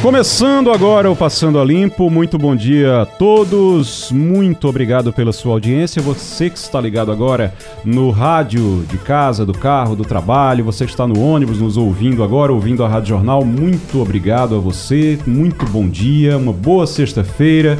Começando agora o Passando a Limpo, muito bom dia a todos, muito obrigado pela sua audiência. Você que está ligado agora no rádio de casa, do carro, do trabalho, você que está no ônibus nos ouvindo agora, ouvindo a Rádio Jornal, muito obrigado a você, muito bom dia, uma boa sexta-feira.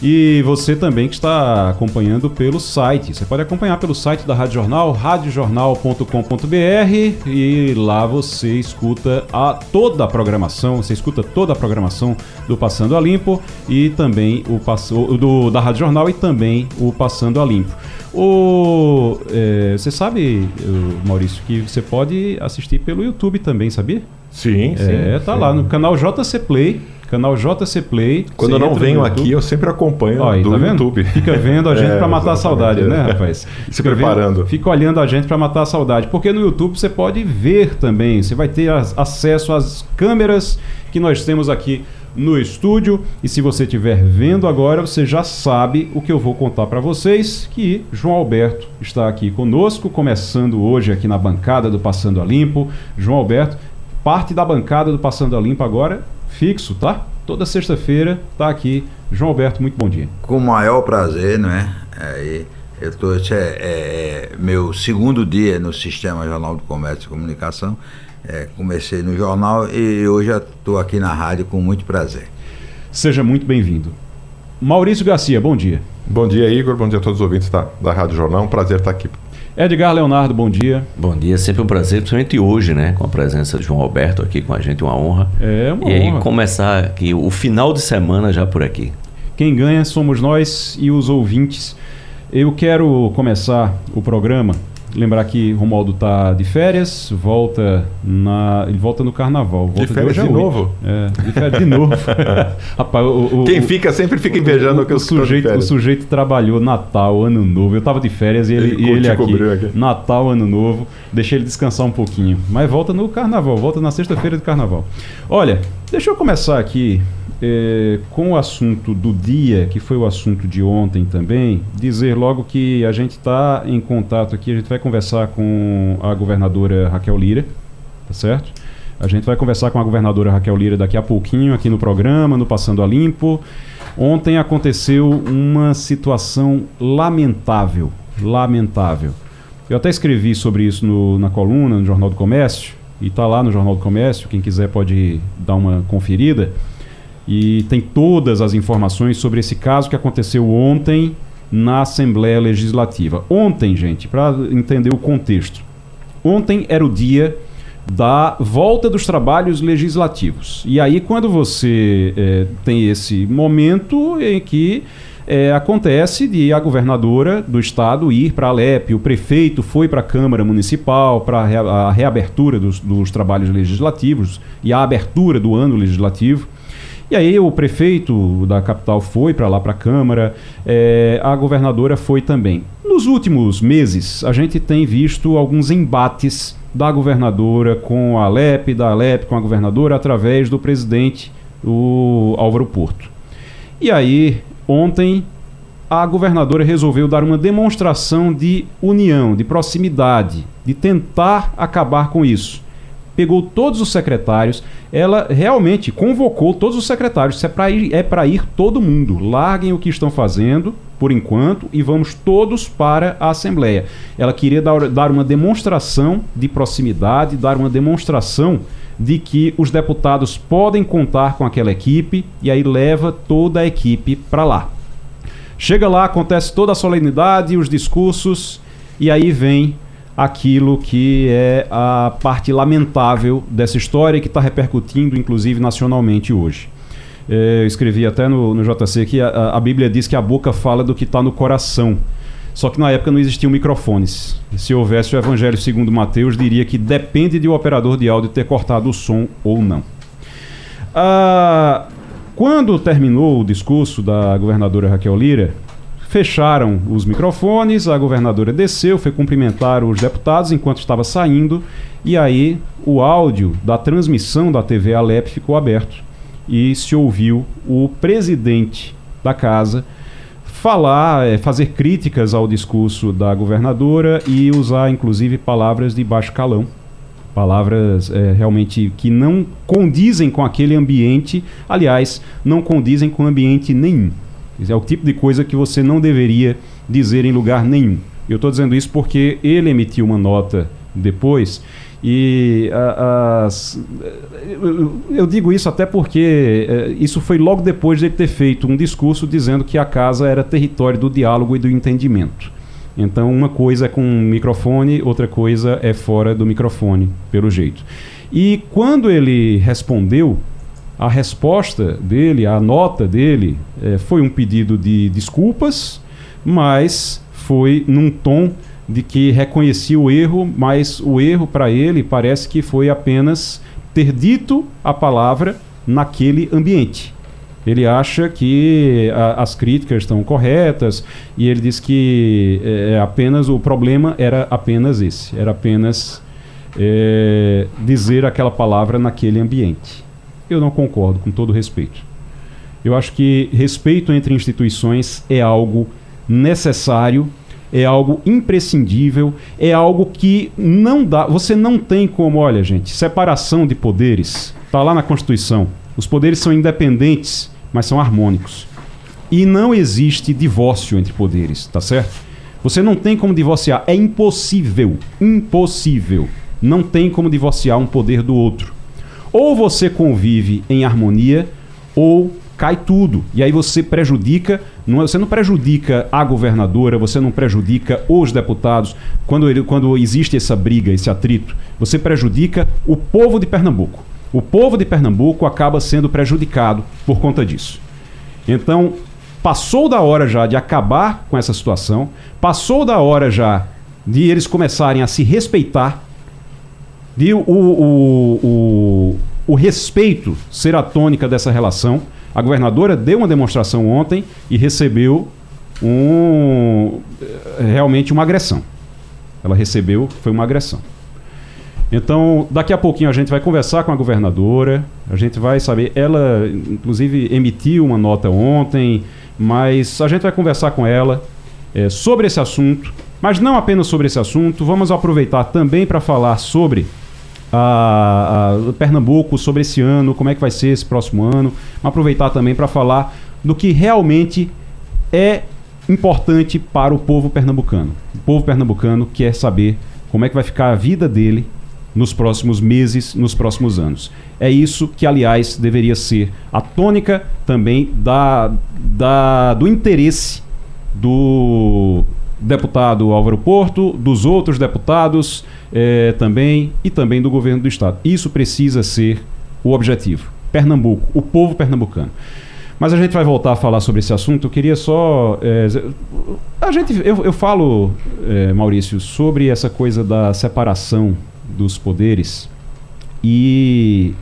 E você também que está acompanhando pelo site. Você pode acompanhar pelo site da Rádio Jornal, radiojornal.com.br e lá você escuta a toda a programação, você escuta toda a programação do Passando a Limpo e também o do, da Rádio Jornal e também o Passando a Limpo. O, é, você sabe, Maurício, que você pode assistir pelo YouTube também, sabia? Sim, sim. É, tá sim. lá no canal JC Play canal JC Play. Quando eu não venho aqui, eu sempre acompanho Ó, do tá YouTube. Fica vendo a gente é, para matar a saudade, né, rapaz? Fica Se preparando. Vendo, fica olhando a gente para matar a saudade. Porque no YouTube você pode ver também, você vai ter acesso às câmeras que nós temos aqui no estúdio. E se você estiver vendo agora, você já sabe o que eu vou contar para vocês, que João Alberto está aqui conosco, começando hoje aqui na bancada do Passando a Limpo. João Alberto, parte da bancada do Passando a Limpo agora fixo, tá? Toda sexta-feira tá aqui. João Alberto, muito bom dia. Com o maior prazer, não é? é eu tô, esse é, é, é, meu segundo dia no Sistema Jornal do Comércio e Comunicação. É, comecei no jornal e hoje estou aqui na rádio com muito prazer. Seja muito bem-vindo. Maurício Garcia, bom dia. Bom dia, Igor. Bom dia a todos os ouvintes da, da Rádio Jornal. Um prazer estar aqui Edgar Leonardo, bom dia. Bom dia, sempre um prazer, principalmente hoje, né? Com a presença de João Alberto aqui com a gente, uma honra. É, uma e honra. E aí começar aqui o final de semana já por aqui. Quem ganha somos nós e os ouvintes. Eu quero começar o programa Lembrar que Romualdo tá de férias, volta na, ele volta no carnaval. Volta de férias de, de novo? É, de férias de novo. Rapaz, o, o, Quem fica sempre fica invejando o, que o sujeito, o sujeito trabalhou Natal, Ano Novo. Eu tava de férias e ele, ele, e ele aqui, aqui. Natal, Ano Novo. Deixei ele descansar um pouquinho. Mas volta no carnaval, volta na sexta-feira de carnaval. Olha, deixa eu começar aqui é, com o assunto do dia, que foi o assunto de ontem também, dizer logo que a gente está em contato aqui, a gente vai conversar com a governadora Raquel Lira, tá certo? A gente vai conversar com a governadora Raquel Lira daqui a pouquinho aqui no programa, no Passando a Limpo. Ontem aconteceu uma situação lamentável, lamentável. Eu até escrevi sobre isso no, na coluna, no Jornal do Comércio, e está lá no Jornal do Comércio, quem quiser pode dar uma conferida e tem todas as informações sobre esse caso que aconteceu ontem na Assembleia Legislativa. Ontem, gente, para entender o contexto. Ontem era o dia da volta dos trabalhos legislativos. E aí, quando você é, tem esse momento em que é, acontece de a governadora do estado ir para a Alep, o prefeito foi para a Câmara Municipal para a reabertura dos, dos trabalhos legislativos e a abertura do ano legislativo. E aí o prefeito da capital foi para lá para a Câmara, é, a governadora foi também. Nos últimos meses, a gente tem visto alguns embates da governadora com a Alep, da Alep com a governadora, através do presidente, o Álvaro Porto. E aí, ontem, a governadora resolveu dar uma demonstração de união, de proximidade, de tentar acabar com isso pegou todos os secretários, ela realmente convocou todos os secretários. É para ir, é ir todo mundo. Larguem o que estão fazendo por enquanto e vamos todos para a Assembleia. Ela queria dar, dar uma demonstração de proximidade, dar uma demonstração de que os deputados podem contar com aquela equipe e aí leva toda a equipe para lá. Chega lá, acontece toda a solenidade, os discursos e aí vem aquilo que é a parte lamentável dessa história que está repercutindo, inclusive, nacionalmente hoje. É, eu escrevi até no, no JC que a, a, Bíblia diz que a boca fala do que está no coração. Só que na época não existiam microfones. Se houvesse o Evangelho segundo Mateus, diria que depende de o operador de áudio ter cortado o som ou não. Ah, quando terminou o discurso da governadora Raquel Lira, fecharam os microfones, a governadora desceu, foi cumprimentar os deputados enquanto estava saindo, e aí o áudio da transmissão da TV Alep ficou aberto e se ouviu o presidente da casa falar, é, fazer críticas ao discurso da governadora e usar inclusive palavras de baixo calão. Palavras é, realmente que não condizem com aquele ambiente, aliás, não condizem com ambiente nenhum. É o tipo de coisa que você não deveria dizer em lugar nenhum. Eu estou dizendo isso porque ele emitiu uma nota depois e as, eu digo isso até porque é, isso foi logo depois de ele ter feito um discurso dizendo que a casa era território do diálogo e do entendimento. Então, uma coisa é com microfone, outra coisa é fora do microfone, pelo jeito. E quando ele respondeu, a resposta dele, a nota dele, é, foi um pedido de desculpas, mas foi num tom de que reconhecia o erro, mas o erro para ele parece que foi apenas ter dito a palavra naquele ambiente. Ele acha que a, as críticas estão corretas e ele diz que é, é, apenas o problema era apenas esse, era apenas é, dizer aquela palavra naquele ambiente. Eu não concordo, com todo respeito. Eu acho que respeito entre instituições é algo necessário é algo imprescindível, é algo que não dá. Você não tem como, olha, gente, separação de poderes. Está lá na Constituição. Os poderes são independentes, mas são harmônicos. E não existe divórcio entre poderes, tá certo? Você não tem como divorciar. É impossível. Impossível. Não tem como divorciar um poder do outro. Ou você convive em harmonia, ou cai tudo. E aí você prejudica, não, é, você não prejudica a governadora, você não prejudica os deputados. Quando, ele, quando existe essa briga, esse atrito, você prejudica o povo de Pernambuco. O povo de Pernambuco acaba sendo prejudicado por conta disso. Então, passou da hora já de acabar com essa situação, passou da hora já de eles começarem a se respeitar, de o, o, o, o respeito ser a tônica dessa relação. A governadora deu uma demonstração ontem e recebeu um, eh, realmente uma agressão. Ela recebeu, foi uma agressão. Então, daqui a pouquinho a gente vai conversar com a governadora, a gente vai saber. Ela, inclusive, emitiu uma nota ontem, mas a gente vai conversar com ela é, sobre esse assunto. Mas não apenas sobre esse assunto, vamos aproveitar também para falar sobre a, a, Pernambuco sobre esse ano, como é que vai ser esse próximo ano. Aproveitar também para falar do que realmente é importante para o povo pernambucano. O povo pernambucano quer saber como é que vai ficar a vida dele nos próximos meses, nos próximos anos. É isso que, aliás, deveria ser a tônica também da, da, do interesse do deputado Álvaro Porto, dos outros deputados é, também e também do governo do estado. Isso precisa ser o objetivo. Pernambuco, o povo pernambucano. Mas a gente vai voltar a falar sobre esse assunto. Eu queria só. É, a gente, eu, eu falo, é, Maurício, sobre essa coisa da separação dos poderes. E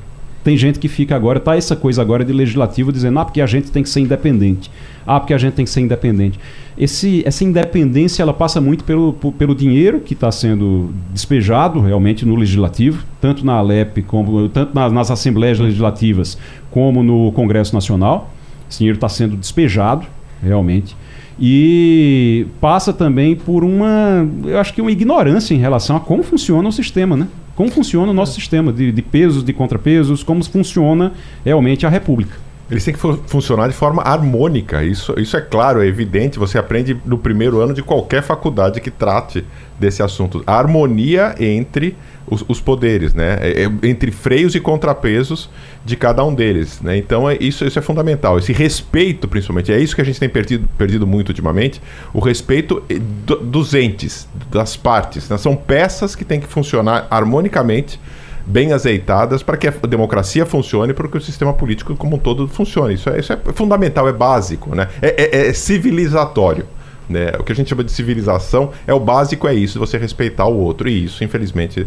tem gente que fica agora, tá essa coisa agora de legislativo dizendo, ah, porque a gente tem que ser independente. Ah, porque a gente tem que ser independente. Esse, essa independência ela passa muito pelo, pelo dinheiro que está sendo despejado realmente no legislativo, tanto na Alep como tanto nas, nas assembleias legislativas como no Congresso Nacional. Esse dinheiro está sendo despejado realmente e passa também por uma, eu acho que uma ignorância em relação a como funciona o sistema, né? Como funciona o nosso é. sistema de, de pesos, de contrapesos, como funciona realmente a República. Eles têm que funcionar de forma harmônica, isso, isso é claro, é evidente, você aprende no primeiro ano de qualquer faculdade que trate desse assunto. A harmonia entre os, os poderes, né? É, é, entre freios e contrapesos de cada um deles, né? Então é, isso, isso é fundamental. Esse respeito, principalmente, é isso que a gente tem perdido, perdido muito ultimamente, o respeito eh, do, dos entes, das partes. Né? São peças que têm que funcionar harmonicamente bem azeitadas para que a democracia funcione, para que o sistema político como um todo funcione. Isso é, isso é fundamental, é básico, né? é, é, é civilizatório. Né? O que a gente chama de civilização é o básico, é isso, você respeitar o outro. E isso, infelizmente,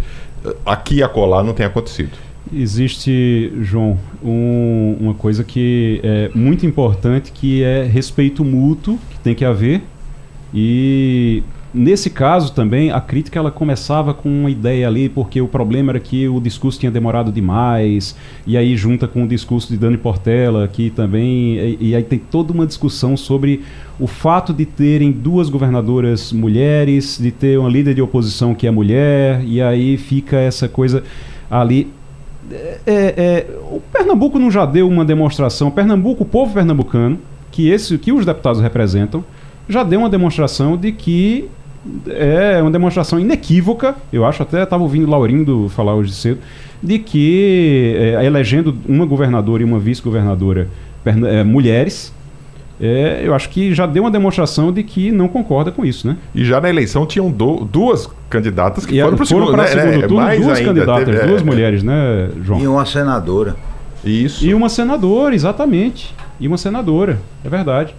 aqui e acolá não tem acontecido. Existe, João, um, uma coisa que é muito importante, que é respeito mútuo, que tem que haver. E nesse caso também, a crítica ela começava com uma ideia ali, porque o problema era que o discurso tinha demorado demais, e aí junta com o discurso de Dani Portela, que também. E, e aí tem toda uma discussão sobre o fato de terem duas governadoras mulheres, de ter uma líder de oposição que é mulher, e aí fica essa coisa ali é, é, o Pernambuco não já deu uma demonstração. Pernambuco, o povo pernambucano, que, esse, que os deputados representam, já deu uma demonstração de que é uma demonstração inequívoca. Eu acho até estava ouvindo Laurindo falar hoje cedo de que é, elegendo uma governadora e uma vice-governadora é, mulheres é, eu acho que já deu uma demonstração de que não concorda com isso, né? E já na eleição tinham do, duas candidatas que e foram para o segundo, né? segundo né? turno, Mais duas ainda, candidatas, teve, duas é, mulheres, né, João? E uma senadora. Isso. E uma senadora, exatamente. E uma senadora, é verdade.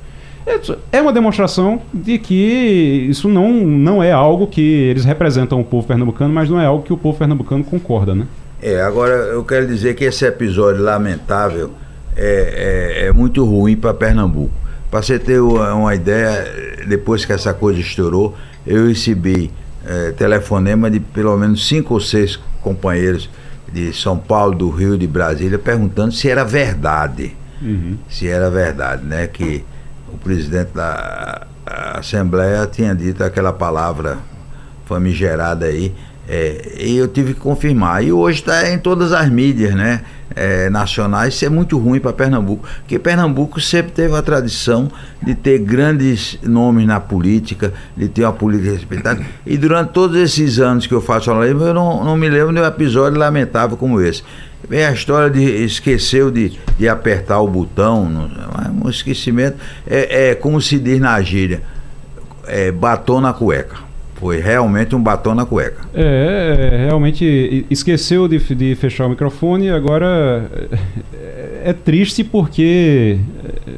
É, é uma demonstração de que isso não, não é algo que eles representam o povo pernambucano, mas não é algo que o povo pernambucano concorda, né? É, agora eu quero dizer que esse episódio lamentável é, é, é muito ruim para Pernambuco. Para você ter uma ideia, depois que essa coisa estourou, eu recebi é, telefonema de pelo menos cinco ou seis companheiros de São Paulo, do Rio, de Brasília, perguntando se era verdade. Uhum. Se era verdade, né? Que presidente da Assembleia tinha dito aquela palavra famigerada aí, é, e eu tive que confirmar. E hoje está em todas as mídias né, é, nacionais. Isso é muito ruim para Pernambuco, porque Pernambuco sempre teve a tradição de ter grandes nomes na política, de ter uma política respeitada. E durante todos esses anos que eu faço jornalismo, eu não, não me lembro de um episódio lamentável como esse. Vem a história de esqueceu de, de apertar o botão, não, um esquecimento. É, é como se diz na gíria, é, batom na cueca. Foi realmente um batom na cueca. É, é realmente esqueceu de, de fechar o microfone e agora é, é triste porque é,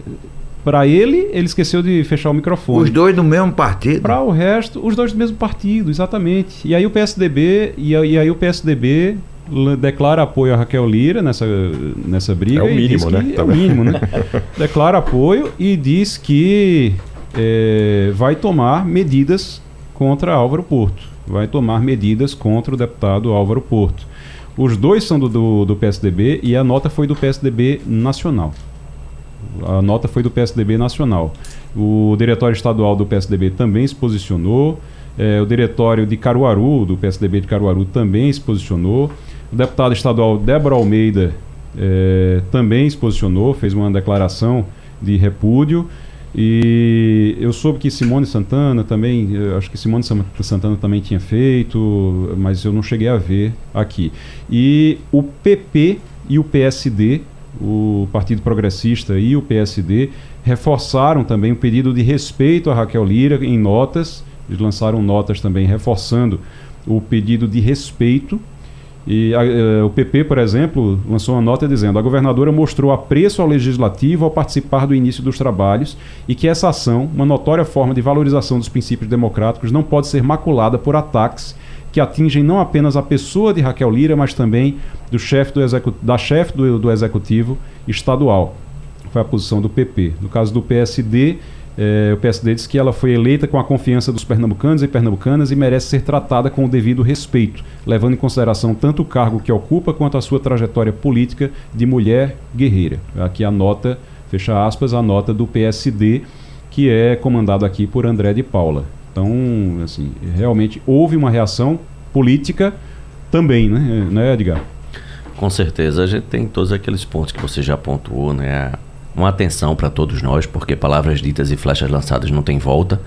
para ele, ele esqueceu de fechar o microfone. Os dois do mesmo partido? Para o resto, os dois do mesmo partido, exatamente. E aí o PSDB, e, e aí o PSDB declara apoio a Raquel Lira nessa, nessa briga. É o mínimo, né? É o mínimo, né? declara apoio e diz que é, vai tomar medidas contra Álvaro Porto. Vai tomar medidas contra o deputado Álvaro Porto. Os dois são do, do, do PSDB e a nota foi do PSDB nacional. A nota foi do PSDB nacional. O diretório estadual do PSDB também se posicionou. É, o diretório de Caruaru, do PSDB de Caruaru, também se posicionou. O deputado estadual Débora Almeida é, também se posicionou, fez uma declaração de repúdio. E eu soube que Simone Santana também, acho que Simone Santana também tinha feito, mas eu não cheguei a ver aqui. E o PP e o PSD, o Partido Progressista e o PSD, reforçaram também o pedido de respeito a Raquel Lira em notas. Eles lançaram notas também reforçando o pedido de respeito e a, eh, o PP, por exemplo, lançou uma nota dizendo: a governadora mostrou apreço ao legislativo ao participar do início dos trabalhos e que essa ação, uma notória forma de valorização dos princípios democráticos, não pode ser maculada por ataques que atingem não apenas a pessoa de Raquel Lira, mas também do chefe do da chefe do, do executivo estadual. Foi a posição do PP. No caso do PSD, é, o PSD diz que ela foi eleita com a confiança dos pernambucanos e pernambucanas e merece ser tratada com o devido respeito, levando em consideração tanto o cargo que ocupa quanto a sua trajetória política de mulher guerreira. Aqui a nota, fecha aspas, a nota do PSD, que é comandado aqui por André de Paula. Então, assim, realmente houve uma reação política também, né, né Edgar? Com certeza, a gente tem todos aqueles pontos que você já pontuou, né? Uma atenção para todos nós, porque palavras ditas e flechas lançadas não tem volta.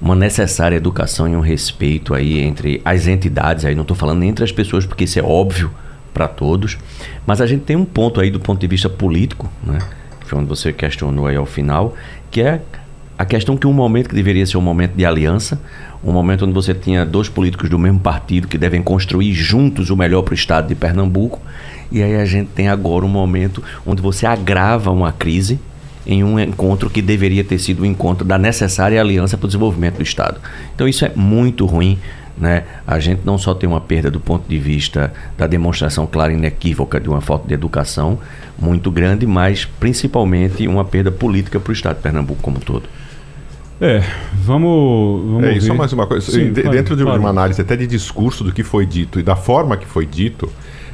Uma necessária educação e um respeito aí entre as entidades, aí não estou falando entre as pessoas, porque isso é óbvio para todos. Mas a gente tem um ponto aí do ponto de vista político, né? Foi onde você questionou aí ao final, que é a questão que um momento que deveria ser um momento de aliança, um momento onde você tinha dois políticos do mesmo partido que devem construir juntos o melhor para o estado de Pernambuco, e aí a gente tem agora um momento onde você agrava uma crise em um encontro que deveria ter sido o um encontro da necessária aliança para o desenvolvimento do Estado. Então isso é muito ruim né? A gente não só tem uma perda do ponto de vista da demonstração clara e inequívoca de uma falta de educação muito grande, mas principalmente uma perda política para o Estado de Pernambuco como um todo. É, vamos, vamos é. Só mais uma coisa. Sim, Dentro claro, de uma claro. análise até de discurso do que foi dito e da forma que foi dito,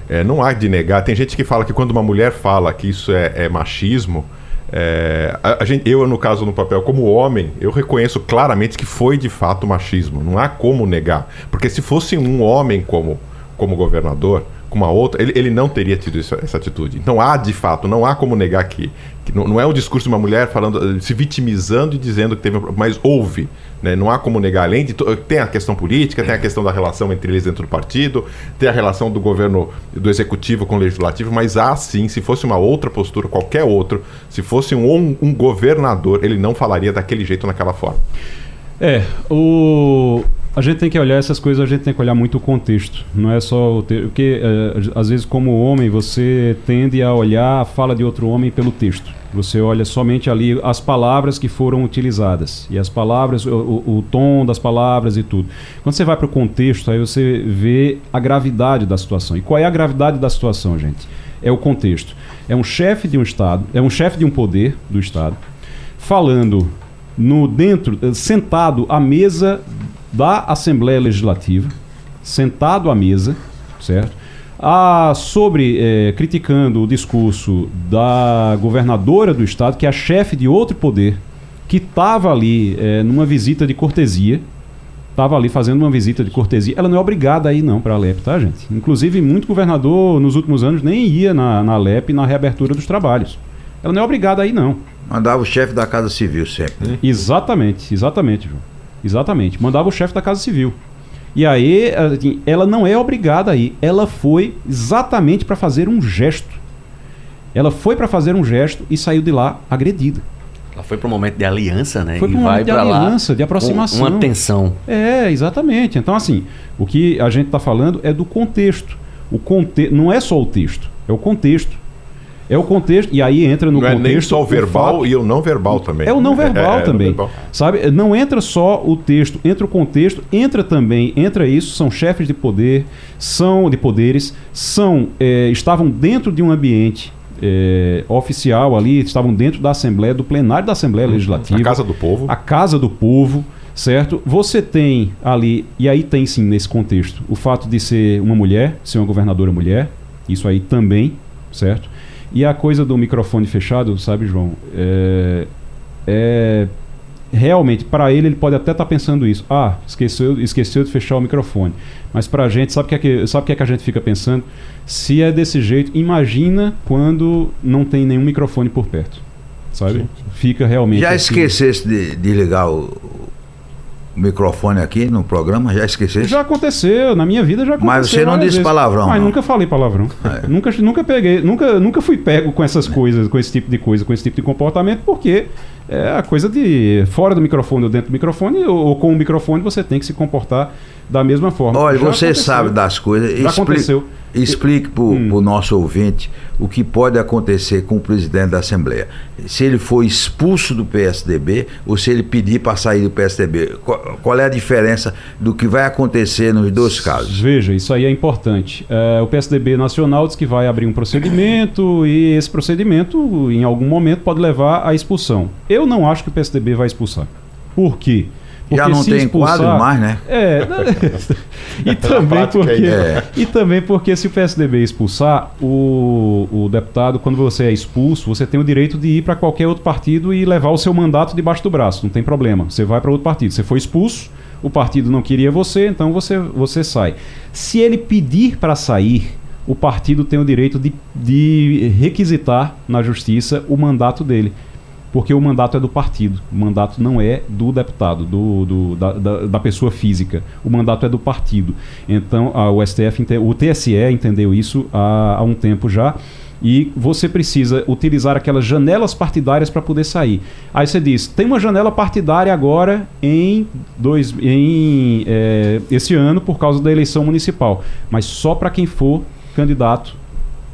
é, não há de negar. Tem gente que fala que quando uma mulher fala que isso é, é machismo, é, a, a gente, eu, no caso, no papel como homem, eu reconheço claramente que foi de fato machismo. Não há como negar. Porque se fosse um homem como, como governador, com uma outra, ele, ele não teria tido isso, essa atitude. Então há, de fato, não há como negar que, que não, não, é um discurso de uma mulher falando, se vitimizando e dizendo que teve. Mas houve. Né? Não há como negar. Além de. Tem a questão política, tem a questão da relação entre eles dentro do partido, tem a relação do governo, do executivo com o legislativo, mas há sim, se fosse uma outra postura, qualquer outro, se fosse um, um governador, ele não falaria daquele jeito, naquela forma. É, o a gente tem que olhar essas coisas, a gente tem que olhar muito o contexto. Não é só o texto. Porque, é, às vezes, como homem, você tende a olhar a fala de outro homem pelo texto. Você olha somente ali as palavras que foram utilizadas. E as palavras, o, o tom das palavras e tudo. Quando você vai para o contexto, aí você vê a gravidade da situação. E qual é a gravidade da situação, gente? É o contexto. É um chefe de um Estado, é um chefe de um poder do Estado, falando no dentro, sentado à mesa da Assembleia Legislativa, sentado à mesa, certo? Ah, sobre é, criticando o discurso da governadora do estado, que é a chefe de outro poder, que estava ali é, numa visita de cortesia, estava ali fazendo uma visita de cortesia. Ela não é obrigada a ir não para a Alep, tá, gente? Inclusive, muito governador nos últimos anos nem ia na, na Alep na reabertura dos trabalhos. Ela não é obrigada a ir não. Mandava o chefe da Casa Civil sempre. Né? Exatamente, exatamente, João. Exatamente. Mandava o chefe da Casa Civil. E aí, assim, ela não é obrigada a ir. Ela foi exatamente para fazer um gesto. Ela foi para fazer um gesto e saiu de lá agredida. Ela foi para um momento de aliança, né? Foi para um momento de aliança, de aproximação. Uma tensão. É, exatamente. Então, assim, o que a gente está falando é do contexto. O conte... Não é só o texto, é o contexto. É o contexto, e aí entra no não contexto. Não é nem só o verbal o e o não verbal também. É o não verbal é, é, também. verbal. Sabe? Não entra só o texto, entra o contexto, entra também, entra isso, são chefes de poder, são de poderes, são é, estavam dentro de um ambiente é, oficial ali, estavam dentro da Assembleia, do plenário da Assembleia uhum. Legislativa. A Casa do Povo. A Casa do Povo, certo? Você tem ali, e aí tem sim nesse contexto, o fato de ser uma mulher, ser uma governadora mulher, isso aí também, certo? E a coisa do microfone fechado, sabe, João? É, é realmente para ele ele pode até estar tá pensando isso. Ah, esqueceu, esqueceu de fechar o microfone. Mas para a gente, sabe o que, é que, sabe que é que a gente fica pensando? Se é desse jeito, imagina quando não tem nenhum microfone por perto. Sabe? Sim. Fica realmente. Já assim. esquecesse de, de ligar o, o microfone aqui no programa? Já esqueceu? Já aconteceu, na minha vida já aconteceu. Mas você não disse vezes. palavrão. Mas não. nunca falei palavrão. É. Nunca, nunca peguei, nunca, nunca fui pego com essas é. coisas, com esse tipo de coisa, com esse tipo de comportamento, porque é a coisa de fora do microfone ou dentro do microfone, ou, ou com o microfone você tem que se comportar da mesma forma. Olha, Já você sabe das coisas. Já Expli aconteceu. Explique para o hum. nosso ouvinte o que pode acontecer com o presidente da Assembleia. Se ele for expulso do PSDB ou se ele pedir para sair do PSDB. Qual, qual, é a diferença do que vai acontecer nos dois casos? Veja, isso aí é importante. É, o PSDB Nacional diz que vai abrir um procedimento e esse procedimento, em algum momento, pode levar à expulsão. Eu não acho que o PSDB vai expulsar. Por quê? Porque Já não tem expulsar, quadro mais, né? É. e, também porque, é. e também porque se o PSDB expulsar, o, o deputado, quando você é expulso, você tem o direito de ir para qualquer outro partido e levar o seu mandato debaixo do braço. Não tem problema. Você vai para outro partido. Você foi expulso, o partido não queria você, então você, você sai. Se ele pedir para sair, o partido tem o direito de, de requisitar na justiça o mandato dele porque o mandato é do partido, o mandato não é do deputado, do, do da, da, da, pessoa física, o mandato é do partido. Então, a, o STF, o TSE entendeu isso há, há um tempo já, e você precisa utilizar aquelas janelas partidárias para poder sair. Aí você diz, tem uma janela partidária agora em, dois, em é, esse ano por causa da eleição municipal, mas só para quem for candidato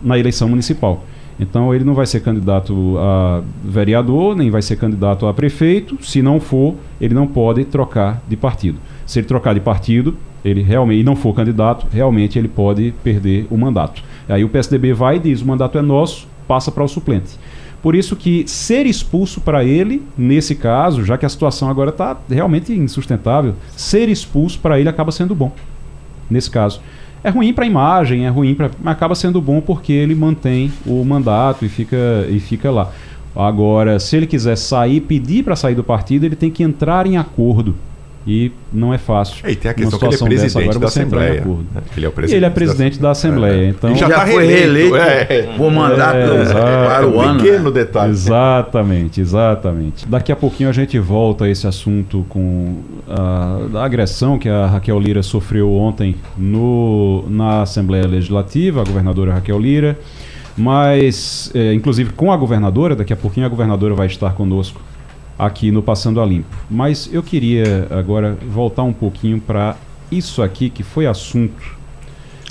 na eleição municipal. Então ele não vai ser candidato a vereador, nem vai ser candidato a prefeito. Se não for, ele não pode trocar de partido. Se ele trocar de partido, ele realmente e não for candidato, realmente ele pode perder o mandato. Aí o PSDB vai e diz: o mandato é nosso, passa para o suplente. Por isso que ser expulso para ele, nesse caso, já que a situação agora está realmente insustentável, ser expulso para ele acaba sendo bom. Nesse caso. É ruim para a imagem, é ruim para. Mas acaba sendo bom porque ele mantém o mandato e fica, e fica lá. Agora, se ele quiser sair, pedir para sair do partido, ele tem que entrar em acordo e não é fácil. É, e tem a questão que ele é presidente agora, da Assembleia. Ele é o presidente, ele é presidente da, Assembleia. É. Então, já, já tá foi reeleito é. por mandato é, para o ano. pequeno detalhe. Exatamente, exatamente. Daqui a pouquinho a gente volta a esse assunto com a, a agressão que a Raquel Lira sofreu ontem no, na Assembleia Legislativa, a governadora Raquel Lira. Mas, é, inclusive com a governadora, daqui a pouquinho a governadora vai estar conosco aqui no Passando a Limpo. Mas eu queria agora voltar um pouquinho para isso aqui que foi assunto.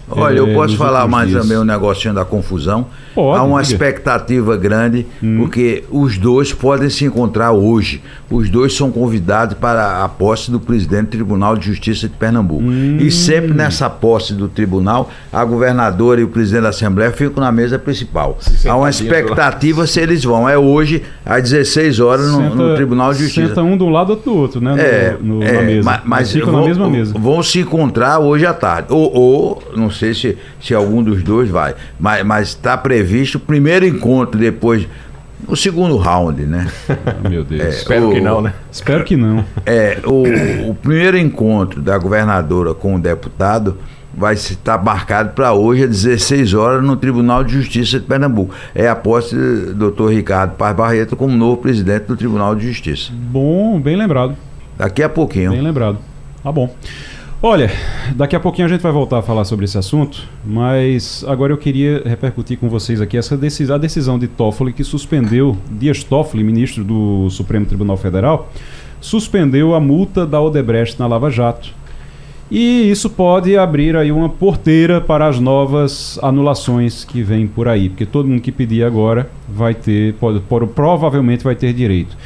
Olha, eu posso falar mais dias. também um negocinho da confusão. Pode, Há uma diga. expectativa grande, hum. porque os dois podem se encontrar hoje. Os dois são convidados para a posse do presidente do Tribunal de Justiça de Pernambuco. Hum. E sempre nessa posse do tribunal, a governadora e o presidente da Assembleia ficam na mesa principal. Há uma expectativa se eles vão. É hoje, às 16 horas, no, senta, no Tribunal de Justiça. Senta um do lado do outro, né? É, no, é, na mesa. Mas, mas ficam vão, na mesma mesa. Vão se encontrar hoje à tarde. Ou, ou não sei se, se algum dos dois vai. Mas está previsto previsto o primeiro encontro depois o segundo round, né? Meu Deus. É, Espero o, que não, né? Espero que não. É, o, o primeiro encontro da governadora com o deputado vai estar marcado para hoje às 16 horas no Tribunal de Justiça de Pernambuco. É a posse do doutor Ricardo Paz Barreto como novo presidente do Tribunal de Justiça. Bom, bem lembrado. Daqui a pouquinho. Bem lembrado. Tá bom. Olha, daqui a pouquinho a gente vai voltar a falar sobre esse assunto, mas agora eu queria repercutir com vocês aqui essa decisão, a decisão de Toffoli que suspendeu, Dias Toffoli, ministro do Supremo Tribunal Federal, suspendeu a multa da Odebrecht na Lava Jato. E isso pode abrir aí uma porteira para as novas anulações que vêm por aí, porque todo mundo que pedir agora vai ter, pode, provavelmente vai ter direito.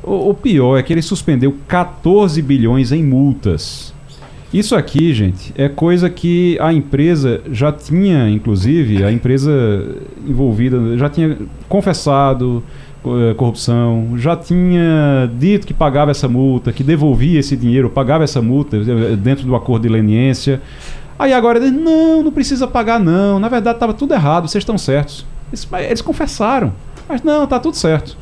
O, o pior é que ele suspendeu 14 bilhões em multas isso aqui, gente, é coisa que a empresa já tinha, inclusive, a empresa envolvida já tinha confessado eh, corrupção, já tinha dito que pagava essa multa, que devolvia esse dinheiro, pagava essa multa eh, dentro do acordo de leniência. Aí agora não, não precisa pagar não, na verdade estava tudo errado, vocês estão certos. Eles, eles confessaram, mas não, está tudo certo.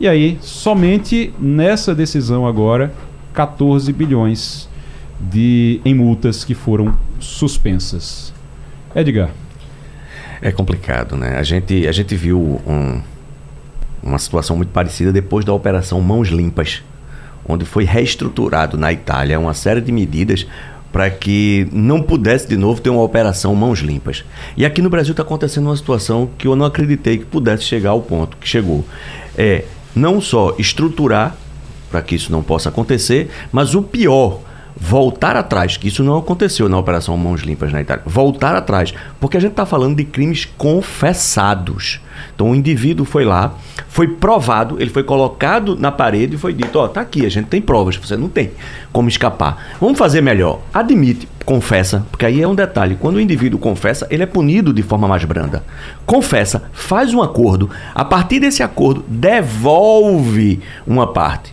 E aí, somente nessa decisão agora, 14 bilhões de, em multas que foram suspensas. Edgar. É complicado, né? A gente, a gente viu um, uma situação muito parecida depois da Operação Mãos Limpas, onde foi reestruturado na Itália uma série de medidas para que não pudesse de novo ter uma operação mãos limpas. E aqui no Brasil está acontecendo uma situação que eu não acreditei que pudesse chegar ao ponto que chegou. É não só estruturar para que isso não possa acontecer, mas o pior, voltar atrás, que isso não aconteceu na Operação Mãos Limpas na Itália, voltar atrás, porque a gente está falando de crimes confessados. Então o indivíduo foi lá, foi provado, ele foi colocado na parede e foi dito: Ó, oh, tá aqui, a gente tem provas, você não tem como escapar. Vamos fazer melhor. Admite, confessa, porque aí é um detalhe: quando o indivíduo confessa, ele é punido de forma mais branda. Confessa, faz um acordo, a partir desse acordo, devolve uma parte.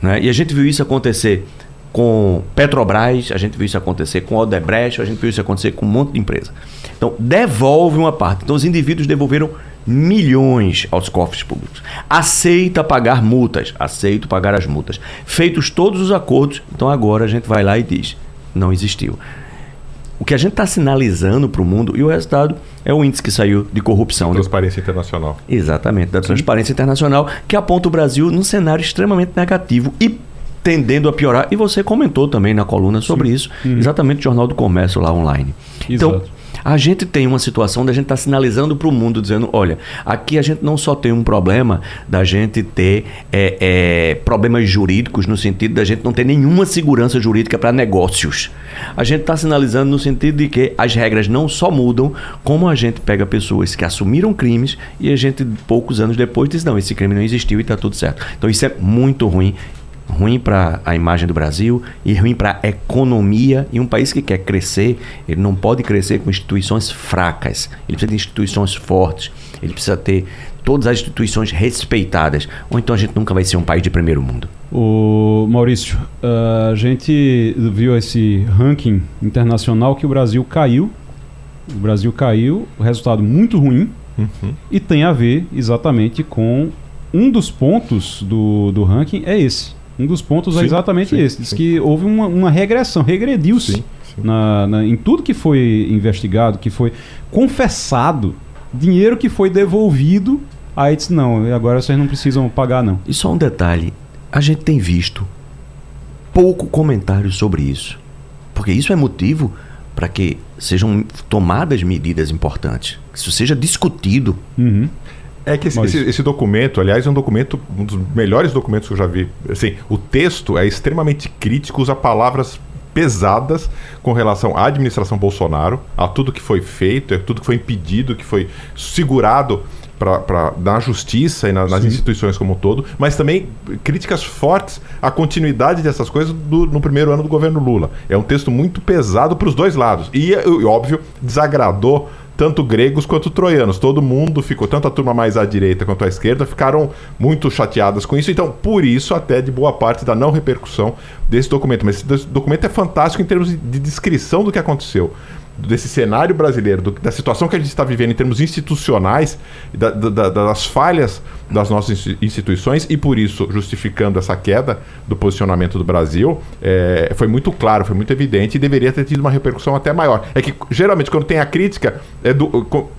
Né? E a gente viu isso acontecer com Petrobras, a gente viu isso acontecer com Odebrecht, a gente viu isso acontecer com um monte de empresa. Então, devolve uma parte. Então, os indivíduos devolveram milhões aos cofres públicos. Aceita pagar multas, aceito pagar as multas. Feitos todos os acordos, então agora a gente vai lá e diz: não existiu. O que a gente está sinalizando para o mundo, e o resultado é o índice que saiu de corrupção. Da transparência Internacional. Exatamente, da Transparência Internacional, que aponta o Brasil num cenário extremamente negativo e tendendo a piorar. E você comentou também na coluna sobre Sim. isso, uhum. exatamente o Jornal do Comércio lá online. Então, Exato. Então, a gente tem uma situação da gente estar tá sinalizando para o mundo, dizendo: olha, aqui a gente não só tem um problema da gente ter é, é, problemas jurídicos, no sentido da gente não ter nenhuma segurança jurídica para negócios. A gente está sinalizando no sentido de que as regras não só mudam, como a gente pega pessoas que assumiram crimes e a gente, poucos anos depois, diz: não, esse crime não existiu e está tudo certo. Então, isso é muito ruim ruim para a imagem do Brasil e ruim para a economia. E um país que quer crescer, ele não pode crescer com instituições fracas. Ele precisa de instituições fortes. Ele precisa ter todas as instituições respeitadas. Ou então a gente nunca vai ser um país de primeiro mundo. O Maurício, a gente viu esse ranking internacional que o Brasil caiu. O Brasil caiu, o resultado muito ruim. Uhum. E tem a ver exatamente com um dos pontos do, do ranking é esse. Um dos pontos é sim, é exatamente sim, esse. Diz sim. que houve uma, uma regressão, regrediu-se na, na, em tudo que foi investigado, que foi confessado, dinheiro que foi devolvido. Aí disse: não, agora vocês não precisam pagar, não. E só um detalhe: a gente tem visto pouco comentário sobre isso. Porque isso é motivo para que sejam tomadas medidas importantes. Que isso seja discutido. Uhum. É que esse, esse, esse, documento, aliás, é um documento, um dos melhores documentos que eu já vi. Assim, o texto é extremamente crítico, usa palavras pesadas com relação à administração Bolsonaro, a tudo que foi feito, a tudo que foi impedido, que foi segurado para na justiça e na, nas instituições como um todo, mas também críticas fortes à continuidade dessas coisas do, no primeiro ano do governo Lula. É um texto muito pesado para os dois lados. E, e, óbvio, desagradou tanto gregos quanto troianos. Todo mundo ficou, tanto a turma mais à direita quanto à esquerda, ficaram muito chateadas com isso. Então, por isso, até de boa parte da não repercussão desse documento. Mas esse documento é fantástico em termos de descrição do que aconteceu desse cenário brasileiro, do, da situação que a gente está vivendo em termos institucionais, da, da, das falhas das nossas instituições e por isso justificando essa queda do posicionamento do Brasil, é, foi muito claro, foi muito evidente e deveria ter tido uma repercussão até maior. É que geralmente quando tem a crítica, é do,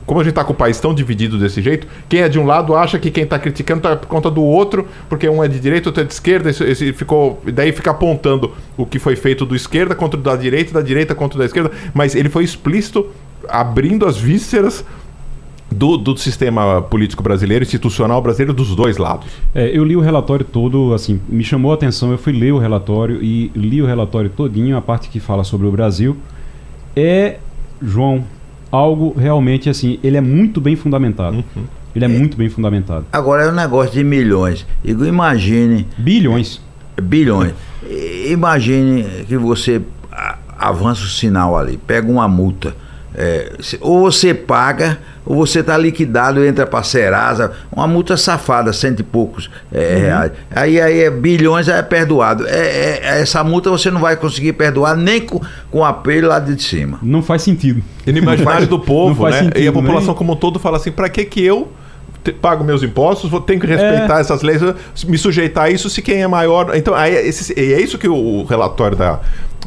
como a gente está com o país tão dividido desse jeito, quem é de um lado acha que quem está criticando está por conta do outro, porque um é de direita, outro é de esquerda, esse, esse ficou, daí fica apontando o que foi feito do esquerda contra o da direita, da direita contra o da esquerda, mas ele foi explícito abrindo as vísceras do, do, sistema político brasileiro, institucional brasileiro, dos dois lados. É, eu li o relatório todo, assim, me chamou a atenção, eu fui ler o relatório e li o relatório todinho, a parte que fala sobre o Brasil. É, João, algo realmente assim, ele é muito bem fundamentado. Uhum. Ele é, é, muito bem fundamentado. Agora é um negócio de milhões. Imagine. Bilhões. Bilhões. Imagine que você avança o sinal ali, pega uma multa. É, ou você paga ou você está liquidado, entra para Serasa, uma multa safada, cento e poucos é, uhum. reais. Aí, aí é bilhões, aí é perdoado. É, é, é, essa multa você não vai conseguir perdoar nem com, com o apelo lá de cima. Não faz sentido. E no imaginário do povo, né? Sentido, e a população como um todo fala assim, para que que eu pago meus impostos, vou ter que respeitar é. essas leis, me sujeitar a isso se quem é maior. Então, aí, esse, é isso que o relatório da,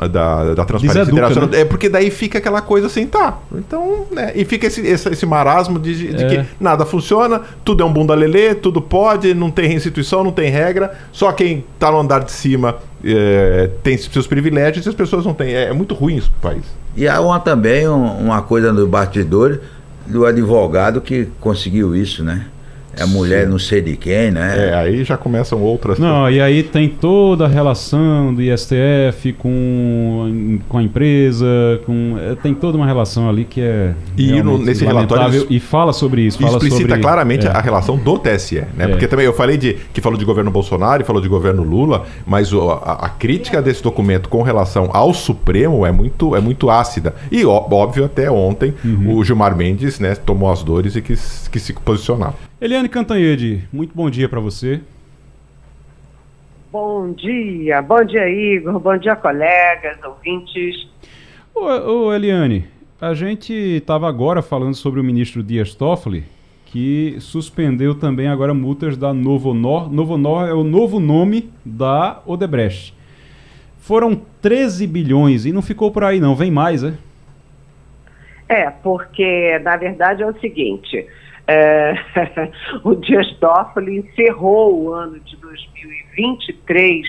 da, da transparência internacional. Né? É porque daí fica aquela coisa assim, tá. Então, né? E fica esse, esse, esse marasmo de, de é. que nada funciona, tudo é um bunda lelê, tudo pode, não tem instituição, não tem regra, só quem tá no andar de cima é, tem seus privilégios e as pessoas não têm. É, é muito ruim isso pro país. E há uma, também um, uma coisa no bastidor do advogado que conseguiu isso, né? É a mulher Sim. não sei de quem, né? É, aí já começam outras. Não, e aí tem toda a relação do ISTF com, com a empresa, com, é, tem toda uma relação ali que é. E no, nesse relatório. E fala sobre isso. Fala explicita sobre, claramente é. a relação do TSE, né? É. Porque também eu falei de que falou de governo Bolsonaro e falou de governo Lula, mas o, a, a, crítica desse documento com relação ao Supremo é muito, é muito ácida. E óbvio, até ontem, uhum. o Gilmar Mendes né, tomou as dores e quis, quis se posicionar. Eliane Cantanhede, muito bom dia para você. Bom dia, bom dia Igor, bom dia colegas, ouvintes. Ô, ô Eliane, a gente estava agora falando sobre o ministro Dias Toffoli, que suspendeu também agora multas da Novo Nor. Novo Nor é o novo nome da Odebrecht. Foram 13 bilhões e não ficou por aí não, vem mais, é? É, porque na verdade é o seguinte, é, o Dias Toffoli encerrou o ano de 2023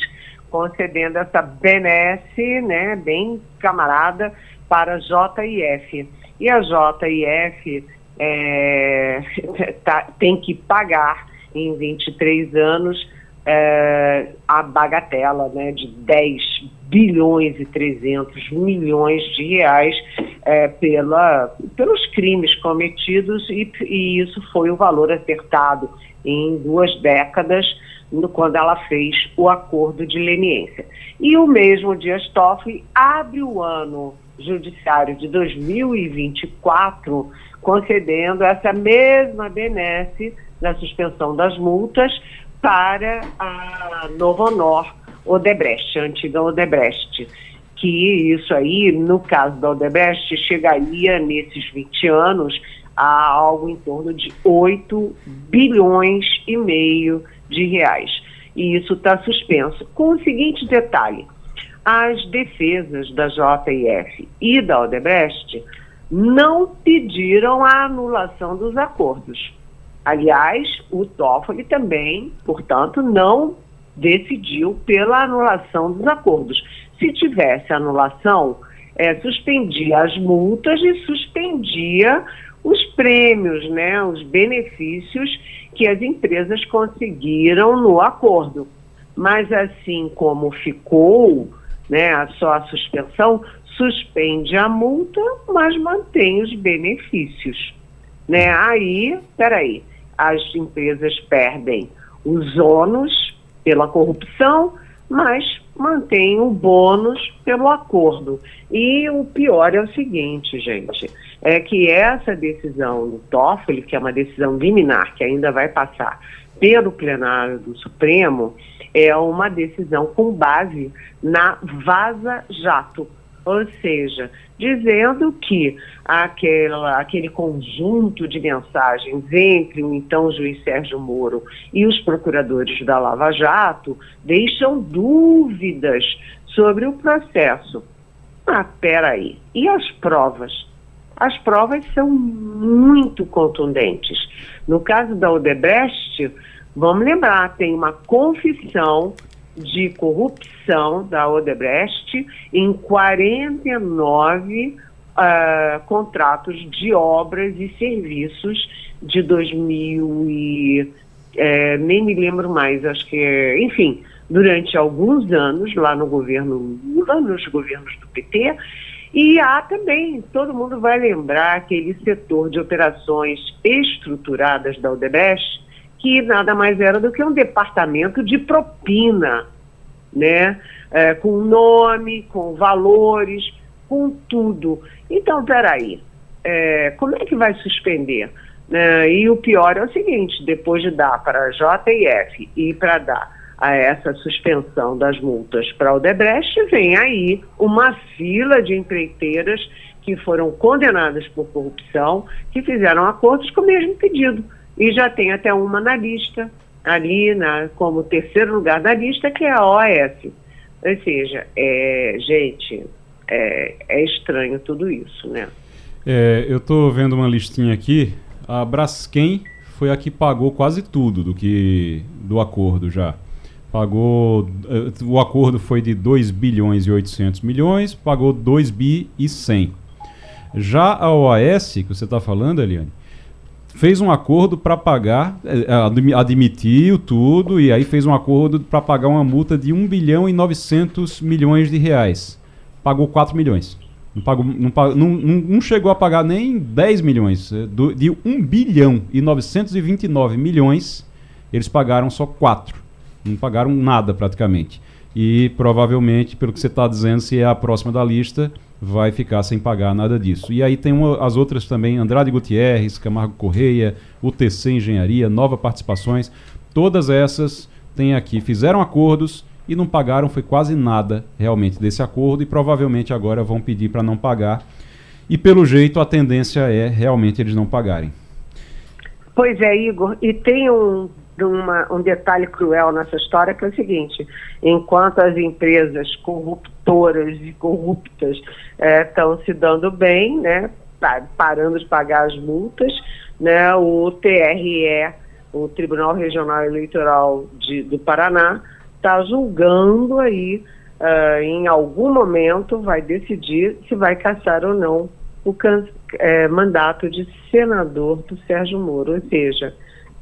concedendo essa benesse, né, bem camarada, para a JIF. E a JIF é, tá, tem que pagar em 23 anos é, a bagatela né, de 10 bilhões e 300 milhões de reais é, pela, pelos crimes cometidos e, e, isso foi o valor acertado em duas décadas quando ela fez o acordo de leniência. E o mesmo Dias Toffoli abre o ano judiciário de 2024 concedendo essa mesma benesse da suspensão das multas para a Novo Honor Odebrecht, a antiga Odebrecht. Que isso aí, no caso da Odebrecht, chegaria nesses 20 anos a algo em torno de 8 bilhões e meio de reais. E isso está suspenso. Com o seguinte detalhe: as defesas da JF e da Odebrecht não pediram a anulação dos acordos. Aliás, o Toffoli também, portanto, não decidiu pela anulação dos acordos. Se tivesse anulação, é, suspendia as multas e suspendia os prêmios, né, os benefícios que as empresas conseguiram no acordo. Mas assim como ficou, né, só a suspensão, suspende a multa, mas mantém os benefícios. Né? Aí, peraí, as empresas perdem os ônus pela corrupção, mas mantém o bônus pelo acordo. E o pior é o seguinte, gente, é que essa decisão do Toffoli, que é uma decisão liminar, que ainda vai passar pelo plenário do Supremo, é uma decisão com base na Vaza Jato, ou seja, dizendo que aquela, aquele conjunto de mensagens entre o então juiz Sérgio Moro e os procuradores da Lava Jato deixam dúvidas sobre o processo. Ah, peraí, e as provas? As provas são muito contundentes. No caso da Odebrecht, vamos lembrar, tem uma confissão de corrupção da Odebrecht em 49 uh, ah, contratos de obras e serviços de 2000 e é, nem me lembro mais, acho que é, enfim, durante alguns anos lá no governo Lula, nos governos do PT, e há também, todo mundo vai lembrar aquele setor de operações estruturadas da Odebrecht, que nada mais era do que um departamento de propina, né? É, com nome, com valores, com tudo. Então, peraí, é, como é que vai suspender? É, e o pior é o seguinte, depois de dar para a JF e para dar a essa suspensão das multas para o Debrecht, vem aí uma fila de empreiteiras que foram condenadas por corrupção, que fizeram acordos com o mesmo pedido e já tem até uma na lista, ali na, como terceiro lugar da lista, que é a OAS. Ou seja, é, gente, é, é estranho tudo isso, né? É, eu estou vendo uma listinha aqui. A Braskem foi a que pagou quase tudo do que do acordo já. Pagou. Eh, o acordo foi de 2 bilhões e 800 milhões, pagou 2 bi e 100. Já a OAS, que você está falando, Eliane, fez um acordo para pagar, é, é, admitiu tudo e aí fez um acordo para pagar uma multa de 1 bilhão e 900 milhões de reais. Pagou 4 milhões. Não, pagou, não, não, não chegou a pagar nem 10 milhões. É, de 1 bilhão e 929 milhões, eles pagaram só 4. Não pagaram nada praticamente. E provavelmente, pelo que você está dizendo, se é a próxima da lista, vai ficar sem pagar nada disso. E aí tem uma, as outras também, Andrade Gutierrez, Camargo Correia, UTC Engenharia, Nova Participações, todas essas têm aqui, fizeram acordos e não pagaram, foi quase nada realmente desse acordo e provavelmente agora vão pedir para não pagar. E pelo jeito a tendência é realmente eles não pagarem. Pois é, Igor, e tem um uma, um detalhe cruel nessa história, que é o seguinte: enquanto as empresas corruptoras e corruptas estão é, se dando bem, né, parando de pagar as multas, né, o TRE, o Tribunal Regional Eleitoral de, do Paraná, está julgando aí, uh, em algum momento, vai decidir se vai caçar ou não o é, mandato de senador do Sérgio Moro, ou seja,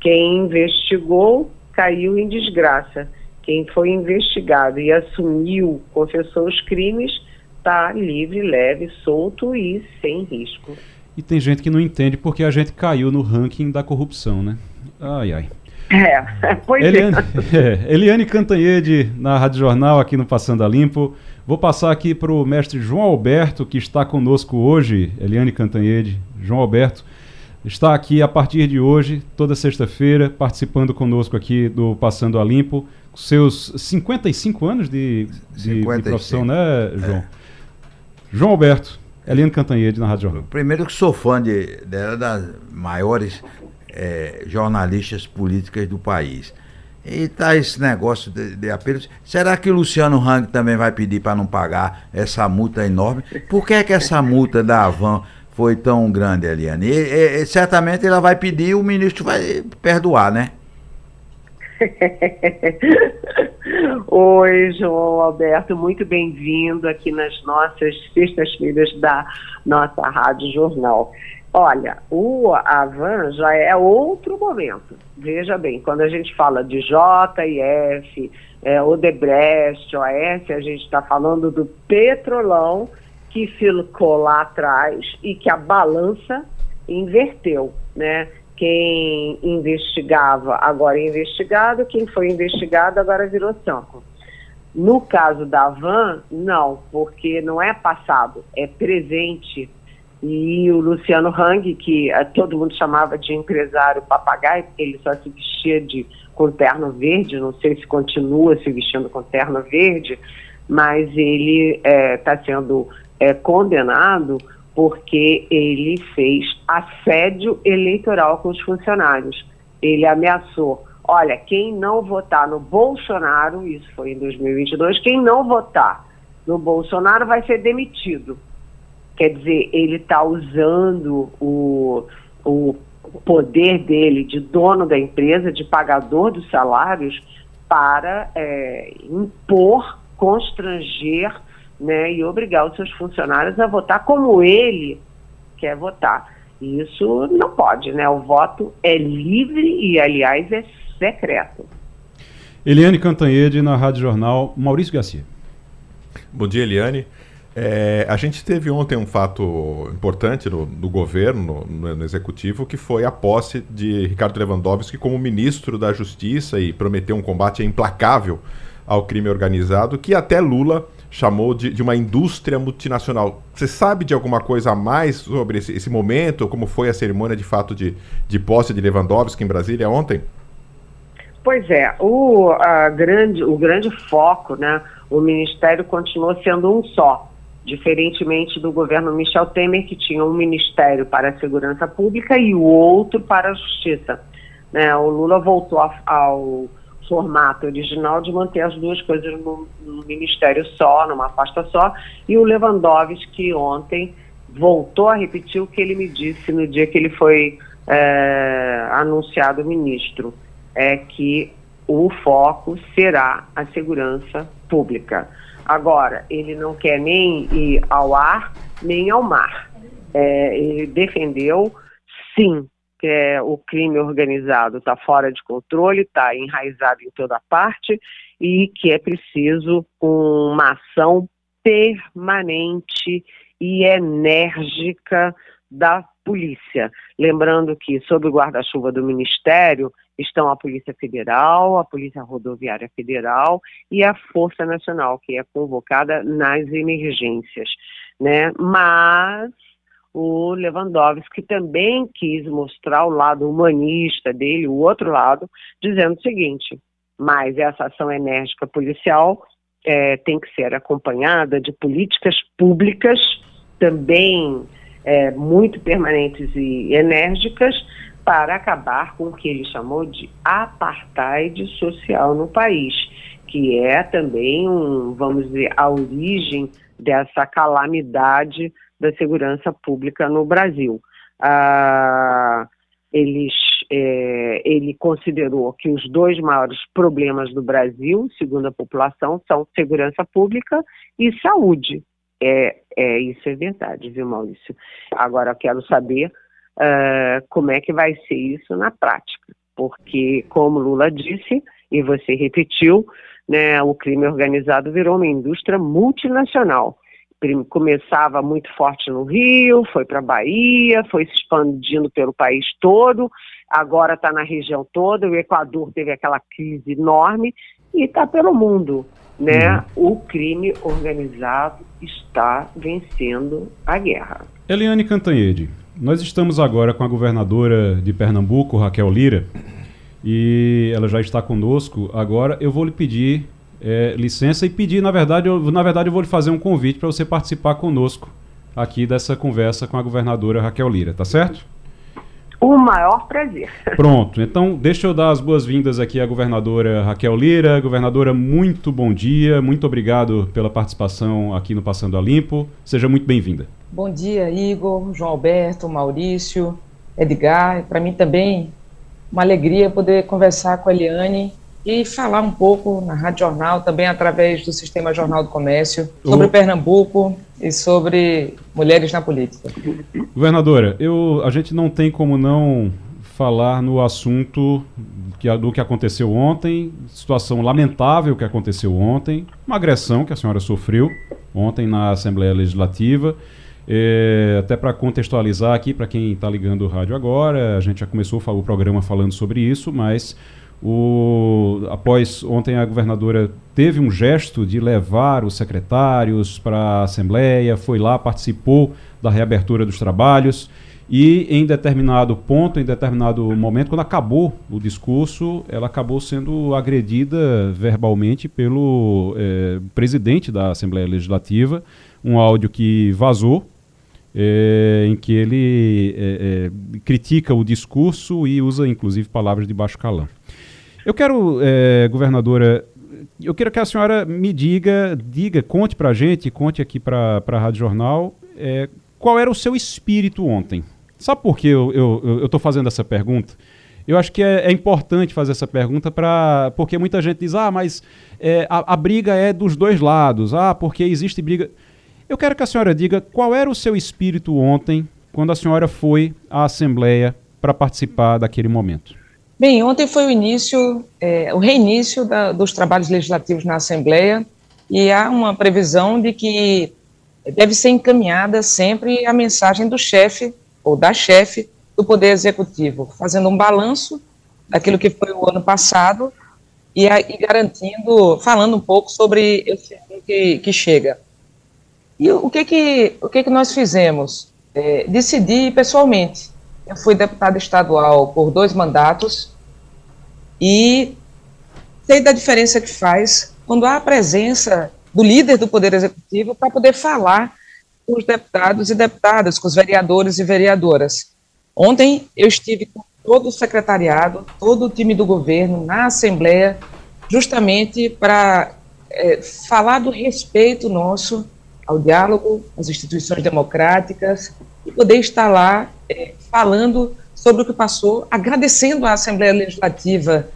quem investigou caiu em desgraça. Quem foi investigado e assumiu, confessou os crimes, está livre, leve, solto e sem risco. E tem gente que não entende porque a gente caiu no ranking da corrupção, né? Ai, ai. É, pois é. Eliane, é. Eliane Cantanhede, na Rádio Jornal, aqui no Passando a Limpo. Vou passar aqui para o mestre João Alberto, que está conosco hoje. Eliane Cantanhede, João Alberto, está aqui a partir de hoje, toda sexta-feira, participando conosco aqui do Passando a Limpo, com seus 55 anos de, de, de profissão, né, João? É. João Alberto, Eliane Cantanhede, na Rádio Jornal. Primeiro que sou fã de, dela, das maiores é, jornalistas políticas do país. E tá esse negócio de, de apelos. Será que o Luciano Hang também vai pedir para não pagar essa multa enorme? Por que, é que essa multa da Avan foi tão grande, Eliane? E, e, certamente ela vai pedir o ministro vai perdoar, né? Oi, João Alberto, muito bem-vindo aqui nas nossas sextas-feiras da nossa Rádio Jornal. Olha, o Avan já é outro momento. Veja bem, quando a gente fala de JF, é, Odebrecht, OAS, a gente está falando do petrolão que ficou lá atrás e que a balança inverteu, né? Quem investigava agora é investigado, quem foi investigado agora virou santo. No caso da Van, não, porque não é passado, é presente e o Luciano Hang, que uh, todo mundo chamava de empresário papagaio, porque ele só se vestia de, com terno verde, não sei se continua se vestindo com terno verde, mas ele está é, sendo é, condenado porque ele fez assédio eleitoral com os funcionários. Ele ameaçou, olha, quem não votar no Bolsonaro, isso foi em 2022, quem não votar no Bolsonaro vai ser demitido. Quer dizer, ele está usando o, o poder dele de dono da empresa, de pagador dos salários, para é, impor, constranger né, e obrigar os seus funcionários a votar como ele quer votar. Isso não pode, né? O voto é livre e, aliás, é secreto. Eliane Cantanhede, na Rádio Jornal. Maurício Garcia. Bom dia, Eliane. É, a gente teve ontem um fato importante no, no governo, no, no, executivo, que foi a posse de Ricardo Lewandowski como ministro da Justiça e prometeu um combate implacável ao crime organizado, que até Lula chamou de, de uma indústria multinacional. Você sabe de alguma coisa a mais sobre esse, esse momento, como foi a cerimônia de fato de, de posse de Lewandowski em Brasília ontem? Pois é, o, grande, o grande foco, né? O ministério continuou sendo um só diferentemente do governo Michel Temer, que tinha um ministério para a segurança pública e o outro para a justiça. Né? O Lula voltou a, ao formato original de manter as duas coisas no, no, ministério só, numa pasta só, e o Lewandowski ontem voltou a repetir o que ele me disse no dia que ele foi é, anunciado ministro, é que o foco será a segurança pública. Agora, ele não quer nem ir ao ar, nem ao mar. É, ele defendeu, sim, que é, o crime organizado está fora de controle, está enraizado em toda parte e que é preciso uma ação permanente e enérgica da polícia. Lembrando que, sob o guarda-chuva do Ministério, estão a Polícia Federal, a Polícia Rodoviária Federal e a Força Nacional, que é convocada nas emergências, né? Mas o Lewandowski também quis mostrar o lado humanista dele, o outro lado, dizendo o seguinte: mas essa ação enérgica policial é, tem que ser acompanhada de políticas públicas também é, muito permanentes e enérgicas para acabar com o que ele chamou de apartheid social no país, que é também, um, vamos dizer, a origem dessa calamidade da segurança pública no Brasil. Ah, eles, é, ele considerou que os dois maiores problemas do Brasil, segundo a população, são segurança pública e saúde. É, é isso é verdade, viu, Maurício? Agora quero saber uh, como é que vai ser isso na prática. Porque, como Lula disse, e você repetiu, né, o crime organizado virou uma indústria multinacional. Começava muito forte no Rio, foi para a Bahia, foi se expandindo pelo país todo, agora está na região toda. O Equador teve aquela crise enorme e está pelo mundo. Né? Uhum. O crime organizado está vencendo a guerra. Eliane Cantanhede, nós estamos agora com a governadora de Pernambuco, Raquel Lira, e ela já está conosco. Agora eu vou lhe pedir é, licença e pedir, na verdade, eu, na verdade, eu vou lhe fazer um convite para você participar conosco aqui dessa conversa com a governadora Raquel Lira, tá certo? O maior prazer. Pronto, então deixa eu dar as boas-vindas aqui à governadora Raquel Lira. Governadora, muito bom dia, muito obrigado pela participação aqui no Passando a Limpo. Seja muito bem-vinda. Bom dia, Igor, João Alberto, Maurício, Edgar. Para mim também uma alegria poder conversar com a Eliane e falar um pouco na Rádio Jornal, também através do Sistema Jornal do Comércio, sobre o... Pernambuco e sobre mulheres na política. Governadora, eu, a gente não tem como não falar no assunto que, do que aconteceu ontem, situação lamentável que aconteceu ontem, uma agressão que a senhora sofreu ontem na Assembleia Legislativa. É, até para contextualizar aqui, para quem está ligando o rádio agora, a gente já começou o programa falando sobre isso, mas o, após ontem a governadora teve um gesto de levar os secretários para a Assembleia, foi lá, participou da reabertura dos trabalhos e em determinado ponto, em determinado momento, quando acabou o discurso, ela acabou sendo agredida verbalmente pelo é, presidente da Assembleia Legislativa, um áudio que vazou, é, em que ele é, é, critica o discurso e usa inclusive palavras de baixo calão. Eu quero, é, governadora, eu quero que a senhora me diga, diga, conte para a gente, conte aqui para a Rádio Jornal, é, qual era o seu espírito ontem? Sabe por que eu estou fazendo essa pergunta? Eu acho que é, é importante fazer essa pergunta para porque muita gente diz, ah, mas é, a, a briga é dos dois lados, ah, porque existe briga. Eu quero que a senhora diga qual era o seu espírito ontem, quando a senhora foi à Assembleia para participar daquele momento. Bem, ontem foi o início, é, o reinício da, dos trabalhos legislativos na Assembleia e há uma previsão de que deve ser encaminhada sempre a mensagem do chefe ou da chefe do Poder Executivo, fazendo um balanço daquilo que foi o ano passado e, e garantindo, falando um pouco sobre esse ano que, que chega. E o que que, o que, que nós fizemos? É, decidi pessoalmente eu fui deputada estadual por dois mandatos e sei da diferença que faz quando há a presença do líder do Poder Executivo para poder falar com os deputados e deputadas, com os vereadores e vereadoras. Ontem eu estive com todo o secretariado, todo o time do governo na Assembleia, justamente para é, falar do respeito nosso ao diálogo, às instituições democráticas, e poder estar lá é, falando sobre o que passou, agradecendo à Assembleia Legislativa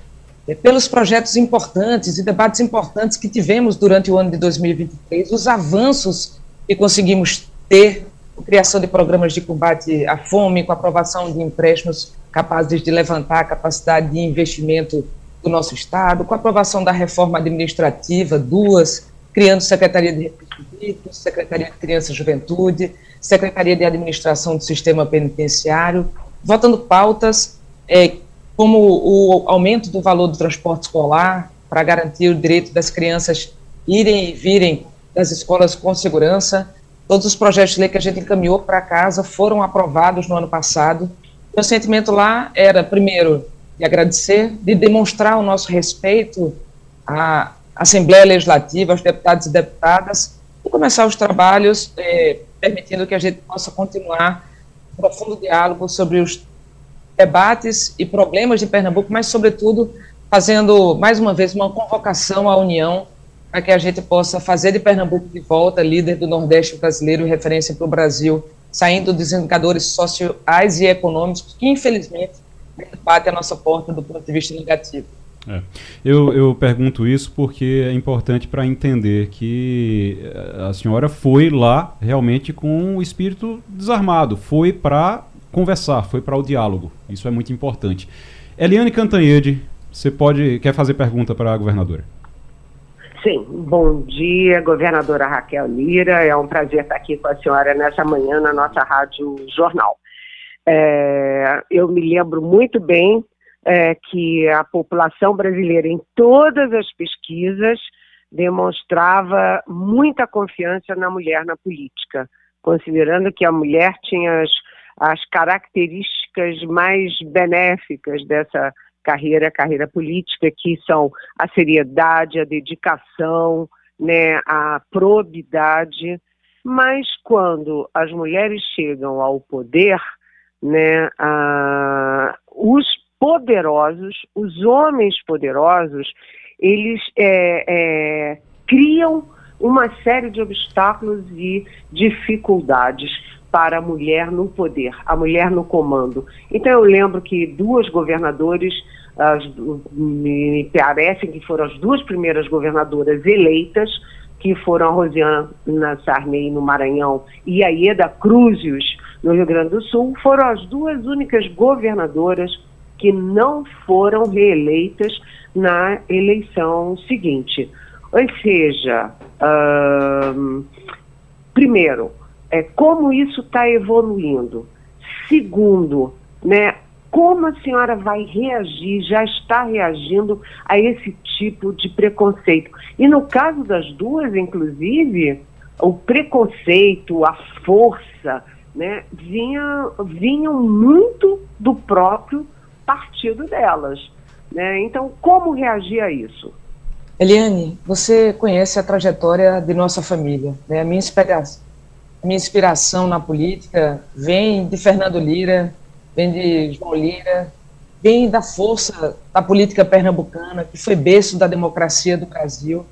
é, pelos projetos importantes e debates importantes que tivemos durante o ano de 2023, os avanços que conseguimos ter, a criação de programas de combate à fome, com a aprovação de empréstimos capazes de levantar a capacidade de investimento do nosso Estado, com a aprovação da reforma administrativa, duas, criando Secretaria de Recursos Secretaria de Criança e Juventude, Secretaria de Administração do Sistema Penitenciário, votando pautas é, como o aumento do valor do transporte escolar para garantir o direito das crianças irem e virem das escolas com segurança. Todos os projetos de lei que a gente encaminhou para casa foram aprovados no ano passado. Meu sentimento lá era, primeiro, de agradecer, de demonstrar o nosso respeito à Assembleia Legislativa, aos deputados e deputadas, e começar os trabalhos eh, permitindo que a gente possa continuar um profundo diálogo sobre os debates e problemas de Pernambuco, mas, sobretudo, fazendo, mais uma vez, uma convocação à União para que a gente possa fazer de Pernambuco de volta líder do Nordeste brasileiro, referência para o Brasil, saindo dos indicadores sociais e econômicos que, infelizmente, batem a nossa porta do ponto de vista negativo. É. Eu, eu pergunto isso porque é importante para entender que eh, a senhora foi lá realmente com o espírito desarmado, foi para conversar, foi para o diálogo. Isso é muito importante. Eliane Cantanhede, você pode quer fazer pergunta para a governadora? Sim, bom dia, governadora Raquel Lira. É um prazer estar aqui com a senhora nessa manhã na nossa Rádio Jornal. É, eu me lembro muito bem é, que a população brasileira, em todas as pesquisas, demonstrava muita confiança na mulher na política, considerando que a mulher tinha as, as características mais benéficas dessa carreira, carreira política, que são a seriedade, a dedicação, né, a probidade. Mas quando as mulheres chegam ao poder, né, a, os poderosos, os homens poderosos, eles é, é, criam uma série de obstáculos e dificuldades para a mulher no poder, a mulher no comando. Então eu lembro que duas governadoras, as, me parece que foram as duas primeiras governadoras eleitas, que foram a Rosiana Sarney no Maranhão e a Ieda Cruzius no Rio Grande do Sul, foram as duas únicas governadoras que não foram reeleitas na eleição seguinte. Ou seja, uh, primeiro, é, como isso está evoluindo. Segundo, né, como a senhora vai reagir, já está reagindo a esse tipo de preconceito. E no caso das duas, inclusive, o preconceito, a força, né, vinha, vinham muito do próprio partido delas. Né? Então, como reagir a isso? Eliane, você conhece a trajetória de nossa família. Né? A minha inspiração, minha inspiração na política vem de Fernando Lira, vem de João Lira, vem da força da política pernambucana, que foi berço da democracia do Brasil.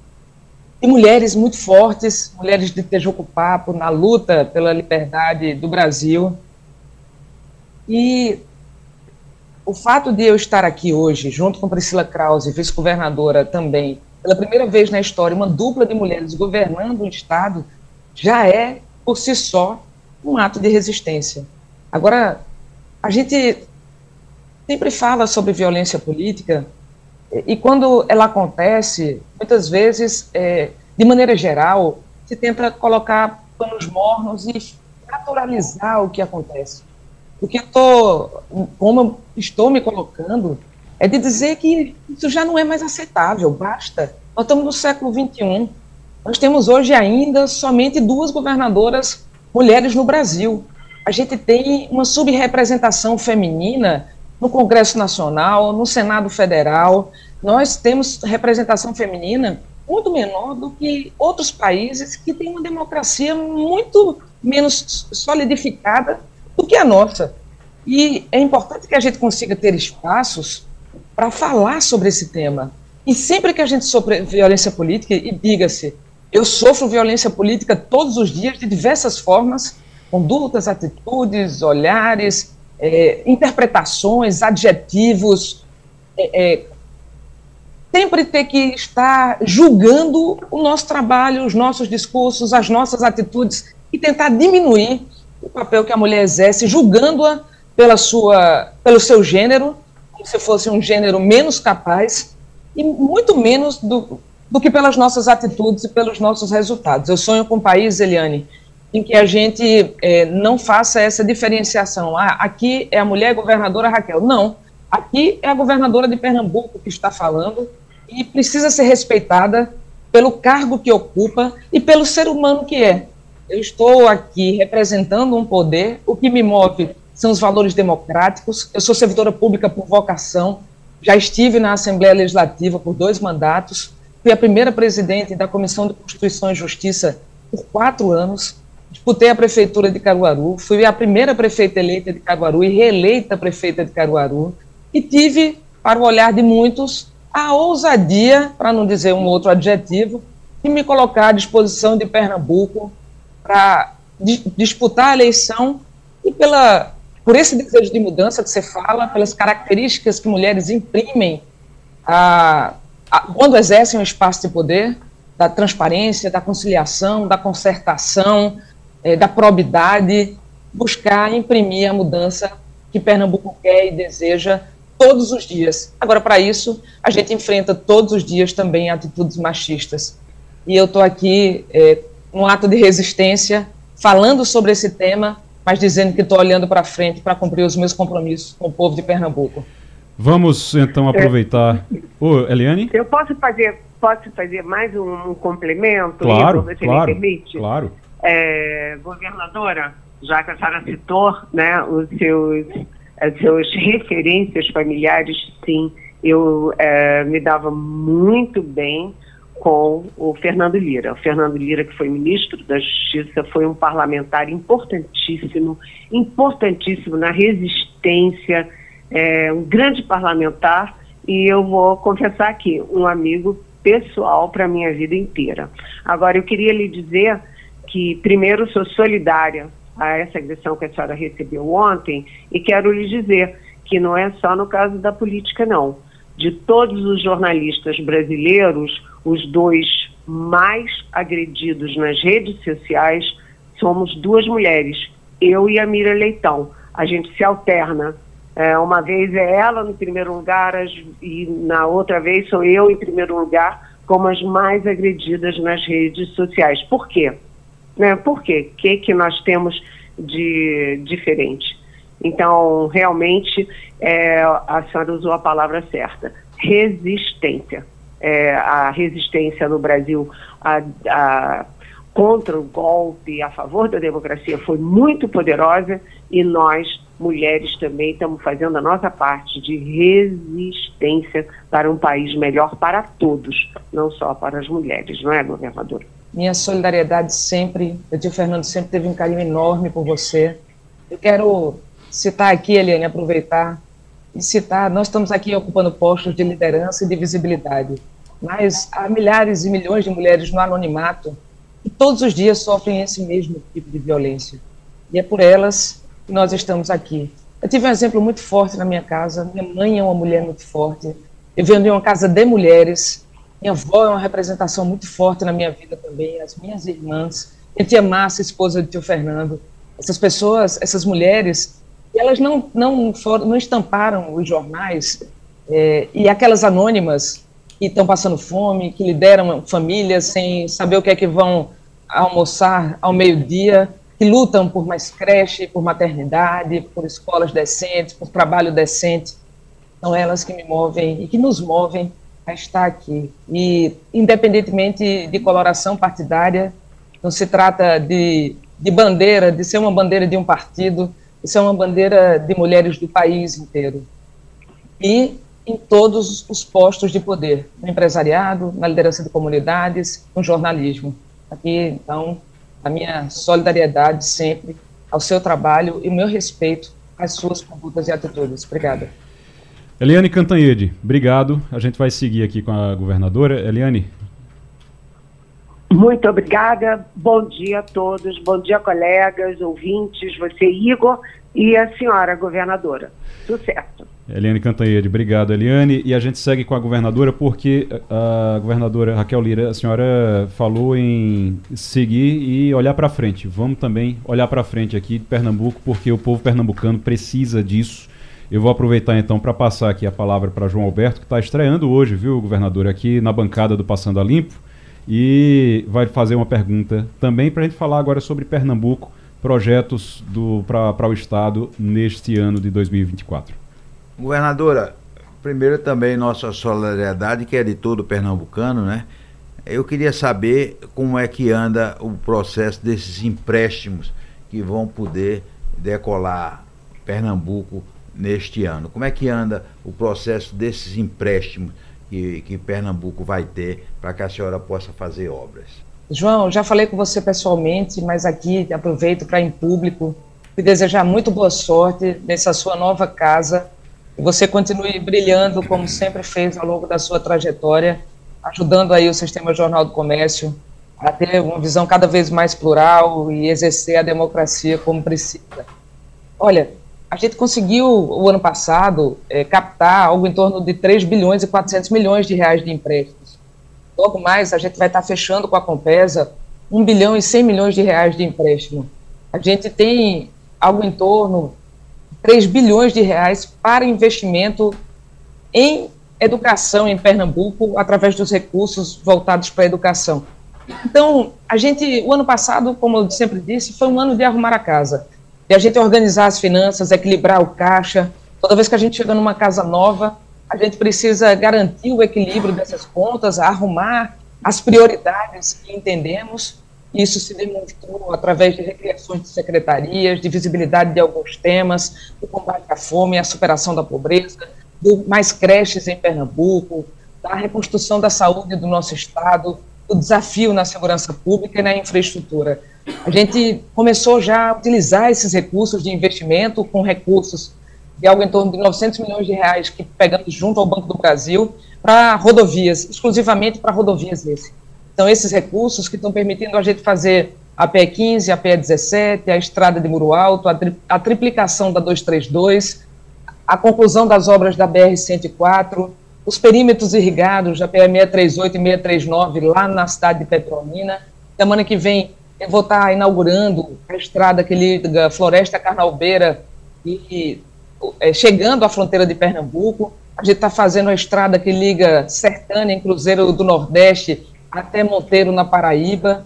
E mulheres muito fortes, mulheres de Tejuco Papo, na luta pela liberdade do Brasil. E o fato de eu estar aqui hoje, junto com Priscila Krause, vice-governadora também, pela primeira vez na história, uma dupla de mulheres governando um Estado, já é, por si só, um ato de resistência. Agora, a gente sempre fala sobre violência política, e, quando ela acontece, muitas vezes, é, de maneira geral, se tenta colocar panos mornos e naturalizar o que acontece. O que eu tô, como eu estou me colocando, é de dizer que isso já não é mais aceitável, basta. Nós estamos no século XXI. Nós temos hoje ainda somente duas governadoras mulheres no Brasil. A gente tem uma subrepresentação feminina no Congresso Nacional, no Senado Federal. Nós temos representação feminina muito menor do que outros países que têm uma democracia muito menos solidificada do que a nossa. E é importante que a gente consiga ter espaços para falar sobre esse tema. E sempre que a gente sofre violência política, e diga-se, eu sofro violência política todos os dias, de diversas formas, condutas, atitudes, olhares, é, interpretações, adjetivos, é, é, sempre ter que estar julgando o nosso trabalho, os nossos discursos, as nossas atitudes e tentar diminuir o papel que a mulher exerce, julgando-a pela sua, pelo seu gênero, como se fosse um gênero menos capaz, e muito menos do, do que pelas nossas atitudes e pelos nossos resultados. Eu sonho com um país, Eliane, em que a gente é, não faça essa diferenciação. Ah, aqui é a mulher governadora Raquel. Não, aqui é a governadora de Pernambuco que está falando e precisa ser respeitada pelo cargo que ocupa e pelo ser humano que é. Eu estou aqui representando um poder, o que me move são os valores democráticos. Eu sou servidora pública por vocação, já estive na Assembleia Legislativa por dois mandatos, fui a primeira presidente da Comissão de Constituição e Justiça por quatro anos, disputei a Prefeitura de Caruaru, fui a primeira prefeita eleita de Caruaru e reeleita prefeita de Caruaru, e tive, para o olhar de muitos, a ousadia, para não dizer um outro adjetivo, de me colocar à disposição de Pernambuco para disputar a eleição e pela, por esse desejo de mudança que você fala, pelas características que mulheres imprimem a, a, quando exercem um espaço de poder, da transparência, da conciliação, da concertação, é, da probidade, buscar imprimir a mudança que Pernambuco quer e deseja todos os dias. Agora, para isso, a gente enfrenta todos os dias também atitudes machistas e eu estou aqui é, um ato de resistência, falando sobre esse tema, mas dizendo que estou olhando para frente para cumprir os meus compromissos com o povo de Pernambuco. Vamos então aproveitar. É, Ô, Eliane? Eu posso fazer, posso fazer mais um, um complemento? Claro, Igor, claro, me permite? Claro. É, governadora, já que a senhora citou né, os seus, as suas referências familiares, sim, eu é, me dava muito bem com o Fernando Lira. O Fernando Lira, que foi ministro da Justiça, foi um parlamentar importantíssimo, importantíssimo na resistência, é, um grande parlamentar, e eu vou confessar aqui, um amigo pessoal para a minha vida inteira. Agora, eu queria lhe dizer que, primeiro, sou solidária a essa agressão que a senhora recebeu ontem, e quero lhe dizer que não é só no caso da política, não. De todos os jornalistas brasileiros, os dois mais agredidos nas redes sociais somos duas mulheres, eu e a Mira Leitão. A gente se alterna. É, uma vez é ela no primeiro lugar as, e na outra vez sou eu em primeiro lugar como as mais agredidas nas redes sociais. Por quê? Né? Por quê? O que, que nós temos de diferente? Então, realmente, é, a senhora usou a palavra certa: resistência é, a resistência no Brasil a, a, contra o golpe, a favor da democracia, foi muito poderosa e nós, mulheres, também estamos fazendo a nossa parte de resistência para um país melhor para todos, não só para as mulheres, não é, governador? Minha solidariedade sempre, o tio Fernando sempre teve um carinho enorme por você. Eu quero citar aqui, Eliane, aproveitar e citar, nós estamos aqui ocupando postos de liderança e de visibilidade, mas há milhares e milhões de mulheres no anonimato que todos os dias sofrem esse mesmo tipo de violência. E é por elas que nós estamos aqui. Eu tive um exemplo muito forte na minha casa. Minha mãe é uma mulher muito forte. Eu venho de uma casa de mulheres. Minha avó é uma representação muito forte na minha vida também. As minhas irmãs. Minha tia Márcia, esposa do tio Fernando. Essas pessoas, essas mulheres, elas não, não, foram, não estamparam os jornais, é, e aquelas anônimas que estão passando fome, que lideram famílias sem saber o que é que vão almoçar ao meio-dia, que lutam por mais creche, por maternidade, por escolas decentes, por trabalho decente. São elas que me movem e que nos movem a estar aqui. E, independentemente de coloração partidária, não se trata de, de bandeira, de ser uma bandeira de um partido, isso é uma bandeira de mulheres do país inteiro. E em todos os postos de poder, no empresariado, na liderança de comunidades, no jornalismo. Aqui, então, a minha solidariedade sempre ao seu trabalho e o meu respeito às suas condutas e atitudes. Obrigada. Eliane Cantanhede, obrigado. A gente vai seguir aqui com a governadora. Eliane, muito obrigada. Bom dia a todos. Bom dia, colegas, ouvintes, você, Igor, e a senhora governadora. Sucesso. Eliane Cantanhede, obrigado, Eliane. E a gente segue com a governadora porque a governadora Raquel Lira, a senhora falou em seguir e olhar para frente. Vamos também olhar para frente aqui de Pernambuco, porque o povo pernambucano precisa disso. Eu vou aproveitar então para passar aqui a palavra para João Alberto, que está estreando hoje, viu, governador, aqui na bancada do Passando a Limpo e vai fazer uma pergunta também para a gente falar agora sobre Pernambuco, projetos para o Estado neste ano de 2024. Governadora, primeiro também nossa solidariedade, que é de todo pernambucano, né? Eu queria saber como é que anda o processo desses empréstimos que vão poder decolar Pernambuco neste ano. Como é que anda o processo desses empréstimos que, que Pernambuco vai ter para que a senhora possa fazer obras? João, já falei com você pessoalmente, mas aqui aproveito para em público te desejar muito boa sorte nessa sua nova casa. Você continue brilhando como sempre fez ao longo da sua trajetória, ajudando aí o Sistema Jornal do Comércio a ter uma visão cada vez mais plural e exercer a democracia como precisa. Olha, a gente conseguiu, o ano passado, é, captar algo em torno de 3 bilhões e 400 milhões de reais de empréstimos. Logo mais, a gente vai estar fechando com a Compesa 1 bilhão e 100 milhões de reais de empréstimo. A gente tem algo em torno de 3 bilhões de reais para investimento em educação em Pernambuco, através dos recursos voltados para a educação. Então, a gente, o ano passado, como eu sempre disse, foi um ano de arrumar a casa, de a gente organizar as finanças, equilibrar o caixa. Toda vez que a gente chega numa casa nova, a gente precisa garantir o equilíbrio dessas contas, arrumar as prioridades que entendemos. Isso se demonstrou através de recriações de secretarias, de visibilidade de alguns temas, do combate à fome, a superação da pobreza, do mais creches em Pernambuco, da reconstrução da saúde do nosso Estado, do desafio na segurança pública e na infraestrutura. A gente começou já a utilizar esses recursos de investimento com recursos de algo em torno de 900 milhões de reais que pegamos junto ao Banco do Brasil para rodovias, exclusivamente para rodovias esse. Então, esses recursos que estão permitindo a gente fazer a PE 15, a PE 17, a estrada de Muro Alto, a, tri a triplicação da 232, a conclusão das obras da BR-104, os perímetros irrigados da PE 638 e 639 lá na cidade de Petrolina. Semana que vem eu vou estar inaugurando a estrada que liga Floresta Carnalbeira e é, chegando à fronteira de Pernambuco. A gente está fazendo a estrada que liga Sertânia, em Cruzeiro do Nordeste, até Monteiro, na Paraíba.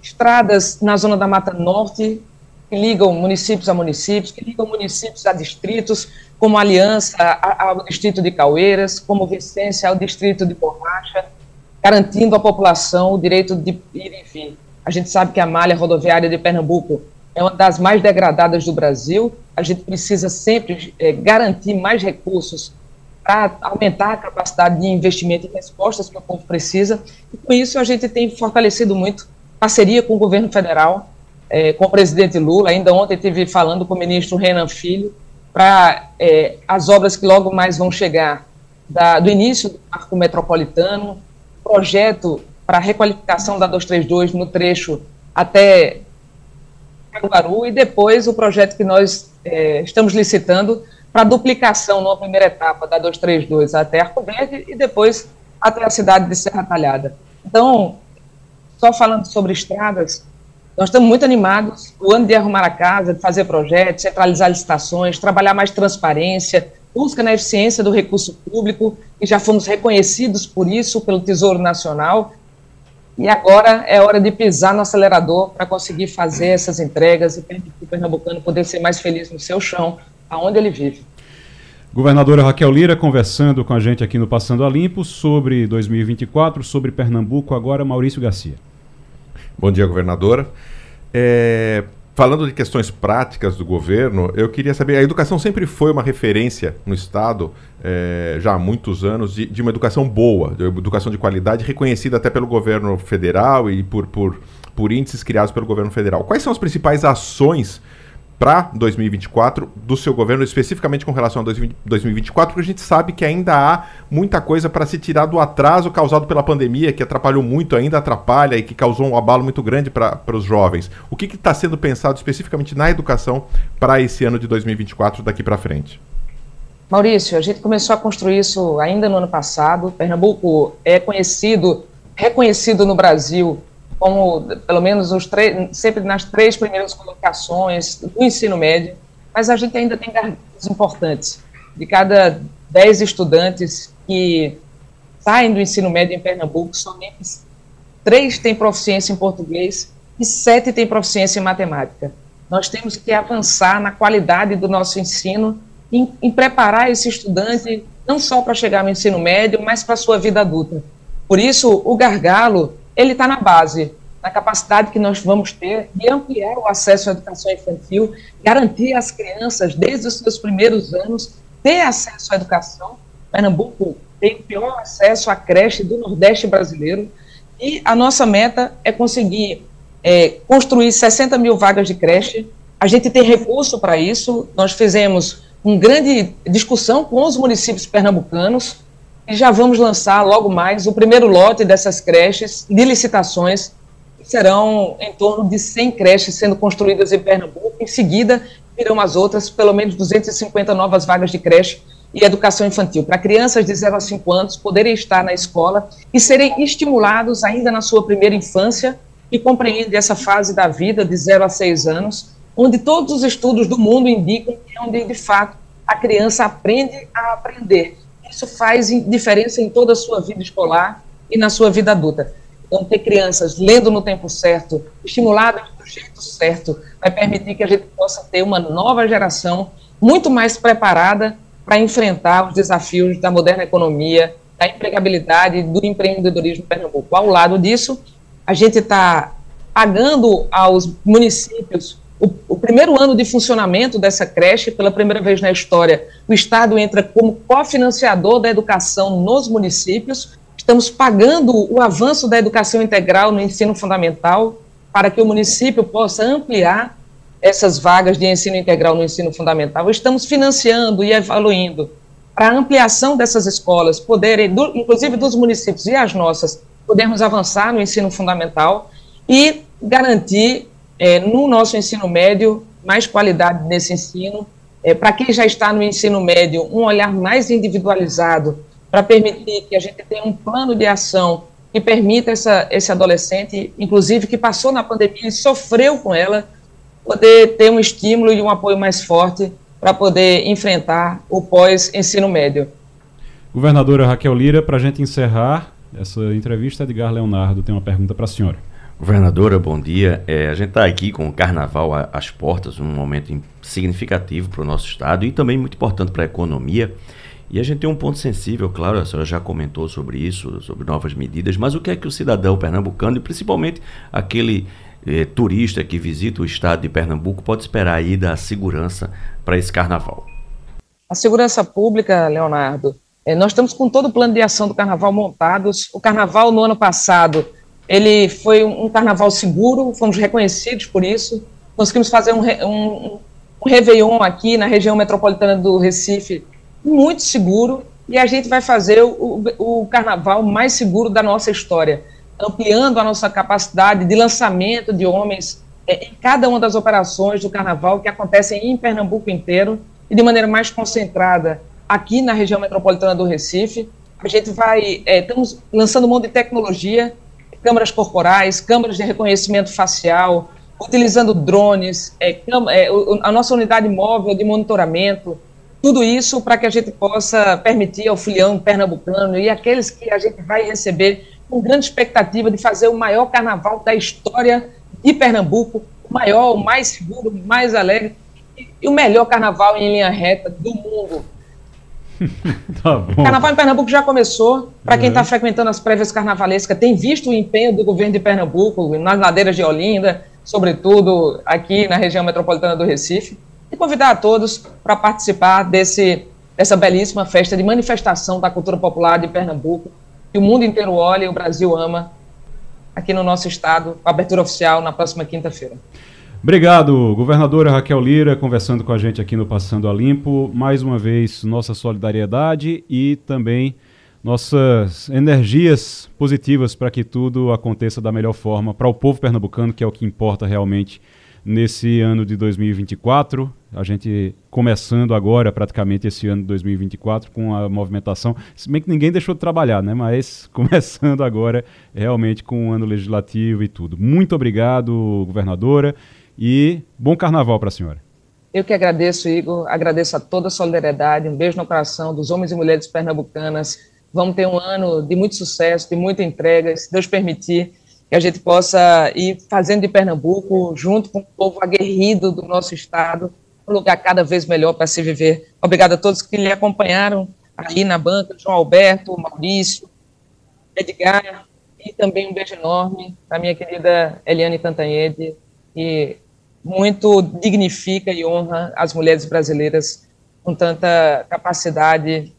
Estradas na zona da Mata Norte, que ligam municípios a municípios, que ligam municípios a distritos, como Aliança ao distrito de Caueiras, como Vicência ao distrito de Borracha, garantindo à população o direito de ir e vir. A gente sabe que a malha rodoviária de Pernambuco é uma das mais degradadas do Brasil. A gente precisa sempre é, garantir mais recursos para aumentar a capacidade de investimento e respostas que o povo precisa. E com isso a gente tem fortalecido muito parceria com o governo federal, é, com o presidente Lula. Ainda ontem estive falando com o ministro Renan Filho para é, as obras que logo mais vão chegar da, do início do Marco Metropolitano, projeto para a requalificação da 232 no trecho até Caruaru e depois o projeto que nós é, estamos licitando para duplicação numa primeira etapa da 232 até Arco Verde e depois até a cidade de Serra Talhada. Então, só falando sobre estradas, nós estamos muito animados. O ano de arrumar a casa, de fazer projetos, centralizar licitações, trabalhar mais transparência, busca na eficiência do recurso público, e já fomos reconhecidos por isso pelo Tesouro Nacional. E agora é hora de pisar no acelerador para conseguir fazer essas entregas e permitir o pernambucano poder ser mais feliz no seu chão, aonde ele vive. Governadora Raquel Lira conversando com a gente aqui no Passando a Limpo sobre 2024, sobre Pernambuco, agora Maurício Garcia. Bom dia, governadora. É, falando de questões práticas do governo, eu queria saber: a educação sempre foi uma referência no Estado, é, já há muitos anos, de, de, uma educação boa, de uma educação de qualidade, reconhecida até pelo governo federal e por, por, por índices criados pelo governo federal. Quais são as principais ações para 2024 do seu governo, especificamente com relação a 2024, porque a gente sabe que ainda há muita coisa para se tirar do atraso causado pela pandemia, que atrapalhou muito, ainda atrapalha e que causou um abalo muito grande para os jovens. O que está sendo pensado especificamente na educação para esse ano de 2024 daqui para frente? Maurício, a gente começou a construir isso ainda no ano passado. Pernambuco é conhecido, reconhecido no Brasil como pelo menos os sempre nas três primeiras colocações do ensino médio, mas a gente ainda tem gargalos importantes. De cada dez estudantes que saem do ensino médio em Pernambuco, somente três têm proficiência em português e sete têm proficiência em matemática. Nós temos que avançar na qualidade do nosso ensino, em, em preparar esse estudante não só para chegar no ensino médio, mas para a sua vida adulta. Por isso, o gargalo ele está na base, na capacidade que nós vamos ter de ampliar o acesso à educação infantil, garantir às crianças, desde os seus primeiros anos, ter acesso à educação. Pernambuco tem o pior acesso à creche do Nordeste brasileiro, e a nossa meta é conseguir é, construir 60 mil vagas de creche. A gente tem recurso para isso, nós fizemos uma grande discussão com os municípios pernambucanos, e já vamos lançar logo mais o primeiro lote dessas creches de licitações. Serão em torno de 100 creches sendo construídas em Pernambuco. Em seguida, virão as outras, pelo menos 250 novas vagas de creche e educação infantil, para crianças de 0 a 5 anos poderem estar na escola e serem estimulados ainda na sua primeira infância e compreendem essa fase da vida de 0 a 6 anos, onde todos os estudos do mundo indicam que é onde, de fato, a criança aprende a aprender isso faz diferença em toda a sua vida escolar e na sua vida adulta. Então, ter crianças lendo no tempo certo, estimuladas do jeito certo, vai permitir que a gente possa ter uma nova geração muito mais preparada para enfrentar os desafios da moderna economia, da empregabilidade, do empreendedorismo em Pernambuco. Ao lado disso, a gente está pagando aos municípios o, o, primeiro ano de funcionamento dessa creche, pela primeira vez na história, o Estado entra como cofinanciador da educação nos municípios. Estamos pagando o avanço da educação integral no ensino fundamental para que o município possa ampliar essas vagas de ensino integral no ensino fundamental. Estamos financiando e evoluindo para a ampliação dessas escolas, poderem, do, inclusive dos municípios e as nossas, podermos avançar no ensino fundamental e garantir é, no nosso ensino médio mais qualidade nesse ensino, é, para quem já está no ensino médio, um olhar mais individualizado, para permitir que a gente tenha um plano de ação que permita essa, esse adolescente, inclusive que passou na pandemia e sofreu com ela, poder ter um estímulo e um apoio mais forte para poder enfrentar o pós-ensino médio. Governadora Raquel Lira, para a gente encerrar essa entrevista, Edgar Leonardo tem uma pergunta para a senhora. Governadora, bom dia. É, a gente está aqui com o Carnaval às portas, um momento significativo para o nosso estado e também muito importante para a economia. E a gente tem um ponto sensível, claro, a senhora já comentou sobre isso, sobre novas medidas, mas o que é que o cidadão pernambucano e principalmente aquele eh, turista que visita o estado de Pernambuco pode esperar aí da segurança para esse carnaval? A segurança pública, Leonardo, eh, nós estamos com todo o plano de ação do carnaval montados. O carnaval no ano passado ele foi um carnaval seguro, fomos reconhecidos por isso. Conseguimos fazer um, um, um Réveillon aqui na região metropolitana do Recife muito seguro e a gente vai fazer o, o, carnaval mais seguro da nossa história, ampliando a nossa capacidade de lançamento de homens é, em cada uma das operações do carnaval que acontecem em Pernambuco inteiro e de maneira mais concentrada aqui na região metropolitana do Recife. A gente vai, é, estamos lançando um monte de tecnologia câmeras corporais, câmeras de reconhecimento facial, utilizando drones, é, é, a nossa unidade móvel de monitoramento, tudo isso para que a gente possa permitir ao filião pernambucano e aqueles que a gente vai receber com grande expectativa de fazer o maior carnaval da história de Pernambuco, o maior, o mais seguro, o mais alegre e o melhor carnaval em linha reta do mundo. tá bom. Carnaval em Pernambuco já começou. Para quem está uhum. frequentando as prévias carnavalescas, tem visto o empenho do governo de Pernambuco nas ladeiras de Olinda, sobretudo aqui na região metropolitana do Recife. E convidar a todos para participar desse, dessa belíssima festa de manifestação da cultura popular de Pernambuco, que o mundo inteiro olha e o Brasil ama, aqui no nosso estado, com abertura oficial na próxima quinta-feira. Obrigado, governadora Raquel Lira, conversando com a gente aqui no Passando a Limpo. Mais uma vez, nossa solidariedade e também nossas energias positivas para que tudo aconteça da melhor forma para o povo pernambucano, que é o que importa realmente nesse ano de 2024. A gente começando agora, praticamente, esse ano de 2024, com a movimentação. Se bem que ninguém deixou de trabalhar, né? Mas começando agora, realmente, com o ano legislativo e tudo. Muito obrigado, governadora. E bom carnaval para a senhora. Eu que agradeço, Igor. Agradeço a toda a solidariedade. Um beijo no coração dos homens e mulheres pernambucanas. Vamos ter um ano de muito sucesso, de muita entrega. Se Deus permitir, que a gente possa ir fazendo de Pernambuco, junto com o povo aguerrido do nosso estado, um lugar cada vez melhor para se viver. Obrigado a todos que lhe acompanharam aí na banca, João Alberto, Maurício, Edgar, e também um beijo enorme para minha querida Eliane Cantanhede, que muito dignifica e honra as mulheres brasileiras com tanta capacidade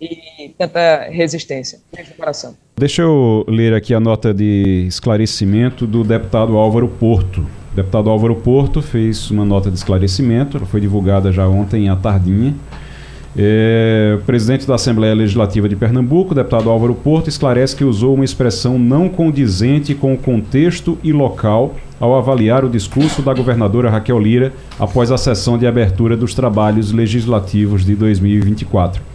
e tanta resistência. Coração. Deixa eu ler aqui a nota de esclarecimento do deputado Álvaro Porto. O deputado Álvaro Porto fez uma nota de esclarecimento, foi divulgada já ontem à tardinha. É, o presidente da Assembleia Legislativa de Pernambuco, deputado Álvaro Porto, esclarece que usou uma expressão não condizente com o contexto e local ao avaliar o discurso da governadora Raquel Lira após a sessão de abertura dos trabalhos legislativos de 2024.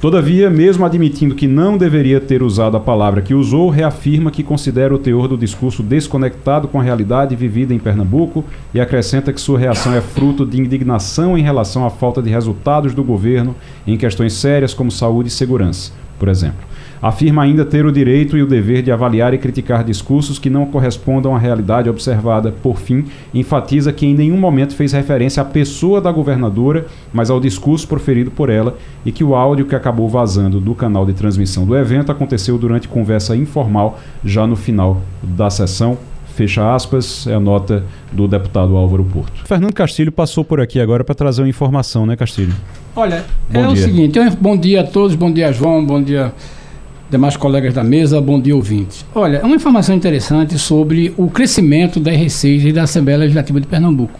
Todavia, mesmo admitindo que não deveria ter usado a palavra que usou, reafirma que considera o teor do discurso desconectado com a realidade vivida em Pernambuco e acrescenta que sua reação é fruto de indignação em relação à falta de resultados do governo em questões sérias como saúde e segurança, por exemplo. Afirma ainda ter o direito e o dever de avaliar e criticar discursos que não correspondam à realidade observada. Por fim, enfatiza que em nenhum momento fez referência à pessoa da governadora, mas ao discurso proferido por ela e que o áudio que acabou vazando do canal de transmissão do evento aconteceu durante conversa informal já no final da sessão. Fecha aspas, é a nota do deputado Álvaro Porto. Fernando Castilho passou por aqui agora para trazer uma informação, né, Castilho? Olha, bom é dia. o seguinte, bom dia a todos, bom dia João, bom dia demais colegas da mesa, bom dia ouvintes. Olha, é uma informação interessante sobre o crescimento das receitas da Assembleia Legislativa de Pernambuco.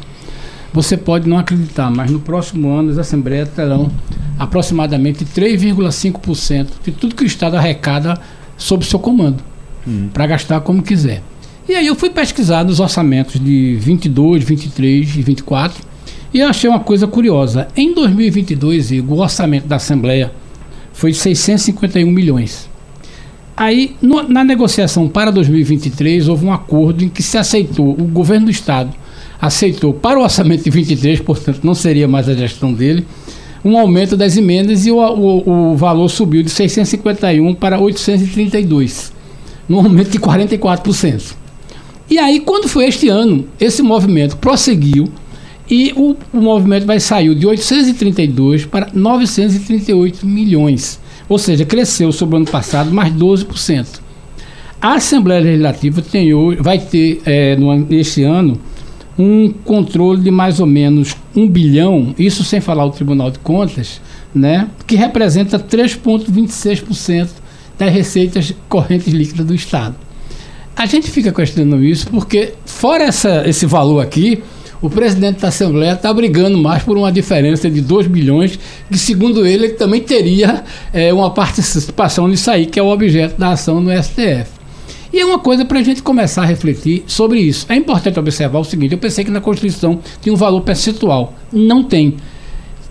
Você pode não acreditar, mas no próximo ano as assembleias terão aproximadamente 3,5% de tudo que o Estado arrecada sob seu comando, hum. para gastar como quiser. E aí eu fui pesquisar nos orçamentos de 22, 23 e 24 e achei uma coisa curiosa. Em 2022, o orçamento da Assembleia foi de 651 milhões. Aí, no, na negociação para 2023, houve um acordo em que se aceitou, o governo do Estado aceitou para o orçamento de 23, portanto não seria mais a gestão dele, um aumento das emendas e o, o, o valor subiu de 651 para 832, num aumento de 44%. E aí, quando foi este ano, esse movimento prosseguiu e o, o movimento vai sair de 832 para 938 milhões. Ou seja, cresceu sobre o ano passado mais 12%. A Assembleia Legislativa tem, vai ter, é, no, este ano, um controle de mais ou menos um bilhão, isso sem falar o Tribunal de Contas, né, que representa 3,26% das receitas correntes líquidas do Estado. A gente fica questionando isso porque, fora essa, esse valor aqui, o presidente da Assembleia está brigando mais por uma diferença de 2 bilhões, que, segundo ele, ele também teria é, uma participação nisso aí, que é o objeto da ação no STF. E é uma coisa para a gente começar a refletir sobre isso. É importante observar o seguinte: eu pensei que na Constituição tinha um valor percentual. Não tem.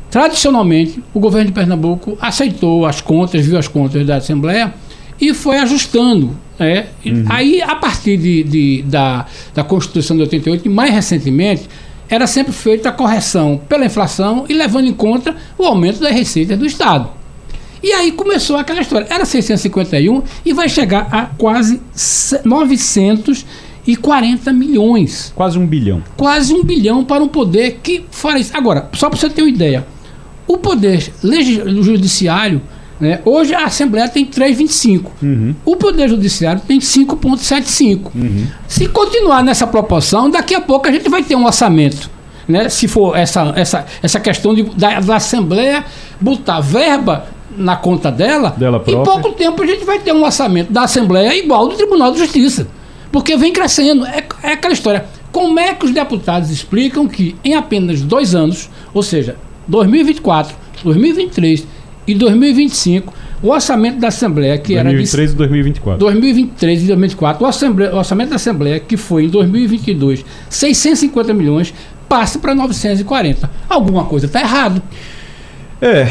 Tradicionalmente, o governo de Pernambuco aceitou as contas, viu as contas da Assembleia e foi ajustando. É. Uhum. Aí, a partir de, de, da, da Constituição de 88, e mais recentemente, era sempre feita a correção pela inflação e levando em conta o aumento das receitas do Estado. E aí começou aquela história. Era 651 e vai chegar a quase 940 milhões. Quase um bilhão. Quase um bilhão para um poder que fora isso. Agora, só para você ter uma ideia, o poder judiciário né? Hoje a Assembleia tem 3,25. Uhum. O Poder Judiciário tem 5,75. Uhum. Se continuar nessa proporção, daqui a pouco a gente vai ter um orçamento. Né? Se for essa, essa, essa questão de, da, da Assembleia botar verba na conta dela, dela em pouco tempo a gente vai ter um orçamento da Assembleia igual ao do Tribunal de Justiça. Porque vem crescendo. É, é aquela história. Como é que os deputados explicam que em apenas dois anos, ou seja, 2024, 2023 e 2025, o orçamento da Assembleia, que 2023 era de. 2023 e 2024. 2023 e 2024, o, orçamento da Assembleia, que foi em 2022 650 milhões, passa para 940. Alguma coisa está errado. É,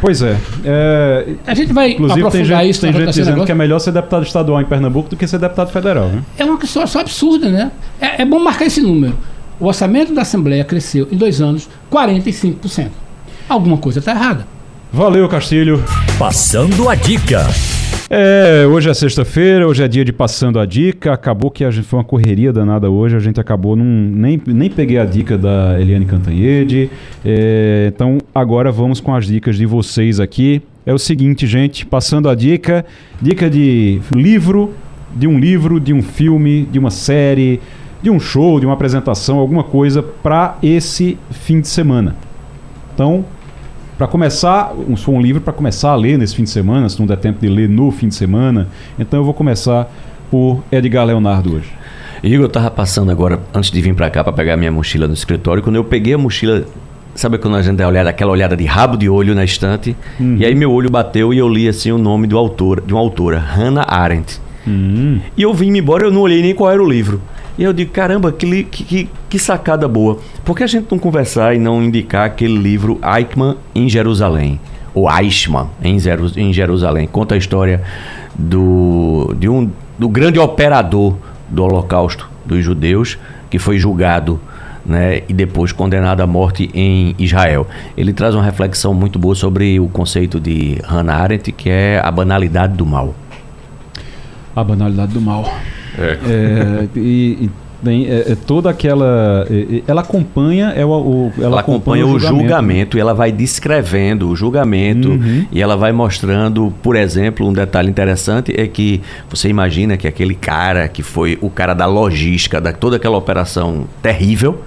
pois é, é. A gente vai Inclusive, tem gente, isso. Tem gente dizendo negócio. que é melhor ser deputado estadual em Pernambuco do que ser deputado federal. Né? É uma questão só absurda, né? É, é bom marcar esse número. O orçamento da Assembleia cresceu em dois anos 45%. Alguma coisa está errada. Valeu, Castilho. Passando a dica. É, hoje é sexta-feira, hoje é dia de passando a dica. Acabou que a gente foi uma correria danada hoje, a gente acabou num, nem, nem peguei a dica da Eliane Cantanhede. É, então agora vamos com as dicas de vocês aqui. É o seguinte, gente, passando a dica, dica de livro, de um livro, de um filme, de uma série, de um show, de uma apresentação, alguma coisa para esse fim de semana. Então, para começar, um, for um livro para começar a ler nesse fim de semana, se não der tempo de ler no fim de semana, então eu vou começar por Edgar Leonardo hoje. Igor, eu tava passando agora, antes de vir para cá, para pegar minha mochila no escritório, quando eu peguei a mochila, sabe quando a gente dá olhada, aquela olhada de rabo de olho na estante, uhum. e aí meu olho bateu e eu li assim o nome do autor, de uma autora, Hannah Arendt. Uhum. E eu vim embora, eu não olhei nem qual era o livro. E eu digo, caramba, que, que, que sacada boa. Por que a gente não conversar e não indicar aquele livro Eichmann em Jerusalém? Ou Eichmann em, em Jerusalém. Conta a história do, de um, do grande operador do Holocausto dos judeus, que foi julgado né, e depois condenado à morte em Israel. Ele traz uma reflexão muito boa sobre o conceito de Hannah Arendt, que é a banalidade do mal. A banalidade do mal. É. é e, e Bem, é, é toda aquela. É, é ela acompanha, é o, o ela, ela, acompanha, acompanha o, julgamento. julgamento. e ela vai descrevendo o julgamento uhum. e ela vai mostrando, por exemplo, um detalhe interessante é que você imagina que aquele cara que foi o cara da logística, da toda aquela operação terrível,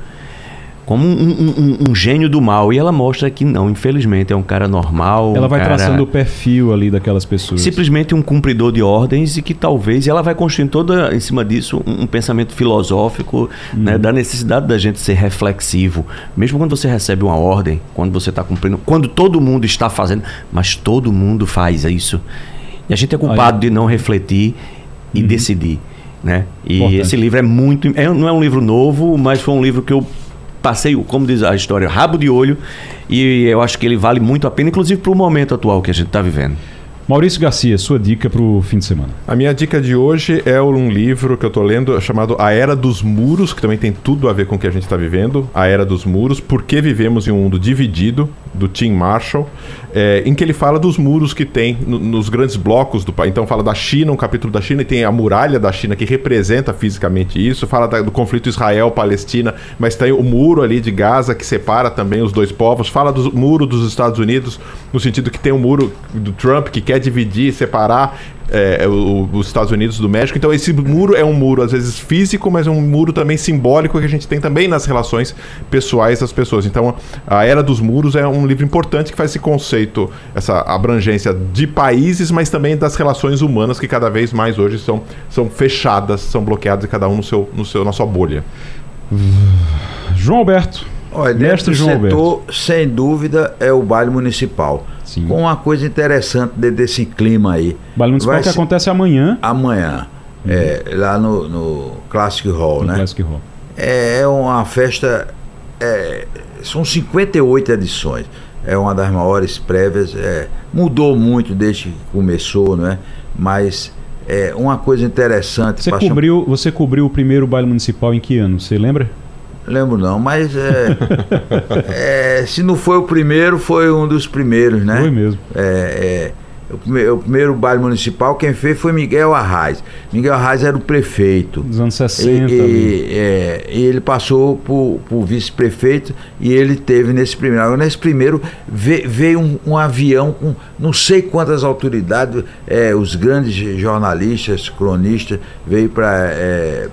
como um, um, um, gênio do mal. E ela mostra que não, infelizmente, é um cara normal. Ela um vai cara... traçando o perfil ali daquelas pessoas. Simplesmente um cumpridor de ordens e que talvez ela vai construindo toda em cima disso um, pensamento filosófico hum. né, da necessidade da gente ser reflexivo. Mesmo quando você recebe uma ordem, quando você está cumprindo, quando todo mundo está fazendo, mas todo mundo faz isso. E a gente é culpado de não refletir e uhum. decidir. Né? E Importante. esse livro é muito. É, não é um livro novo, mas foi um livro que eu passei, como diz a história, rabo de olho e eu acho que ele vale muito a pena, inclusive para o momento atual que a gente está vivendo. Maurício Garcia, sua dica para o fim de semana. A minha dica de hoje é um livro que eu estou lendo chamado A Era dos Muros, que também tem tudo a ver com o que a gente está vivendo. A Era dos Muros, Por que Vivemos em um Mundo Dividido, do Tim Marshall, é, em que ele fala dos muros que tem no, nos grandes blocos do país. Então fala da China, um capítulo da China, e tem a muralha da China que representa fisicamente isso. Fala da, do conflito Israel-Palestina, mas tem o muro ali de Gaza que separa também os dois povos. Fala do muro dos Estados Unidos, no sentido que tem o um muro do Trump que quer dividir, separar é, o, os Estados Unidos do México. Então esse muro é um muro às vezes físico, mas é um muro também simbólico que a gente tem também nas relações pessoais das pessoas. Então a Era dos Muros é um livro importante que faz esse conceito, essa abrangência de países, mas também das relações humanas que cada vez mais hoje são, são fechadas, são bloqueadas cada um no seu, no seu na sua bolha. João Alberto. Olha, Mestre João setor, Alberto. sem dúvida, é o baile municipal. Sim. Com uma coisa interessante desse clima aí. Baile municipal Vai que ser... acontece amanhã. Amanhã. Uhum. É, lá no, no Classic Hall, no né? Classic Hall. É, é uma festa. É, são 58 edições. É uma das maiores prévias. É, mudou muito desde que começou, não é? Mas é uma coisa interessante. Você, cobriu, você cobriu o primeiro baile municipal em que ano? Você lembra? Lembro não, mas é, é, se não foi o primeiro, foi um dos primeiros, né? Foi mesmo. É, é o, primeiro, o primeiro baile municipal, quem fez foi Miguel Arraes. Miguel Arraes era o prefeito. Dos anos 60. E, e, é, e ele passou por, por vice-prefeito e ele teve nesse primeiro. Agora, nesse primeiro veio um, um avião com não sei quantas autoridades, é, os grandes jornalistas, cronistas, veio para é,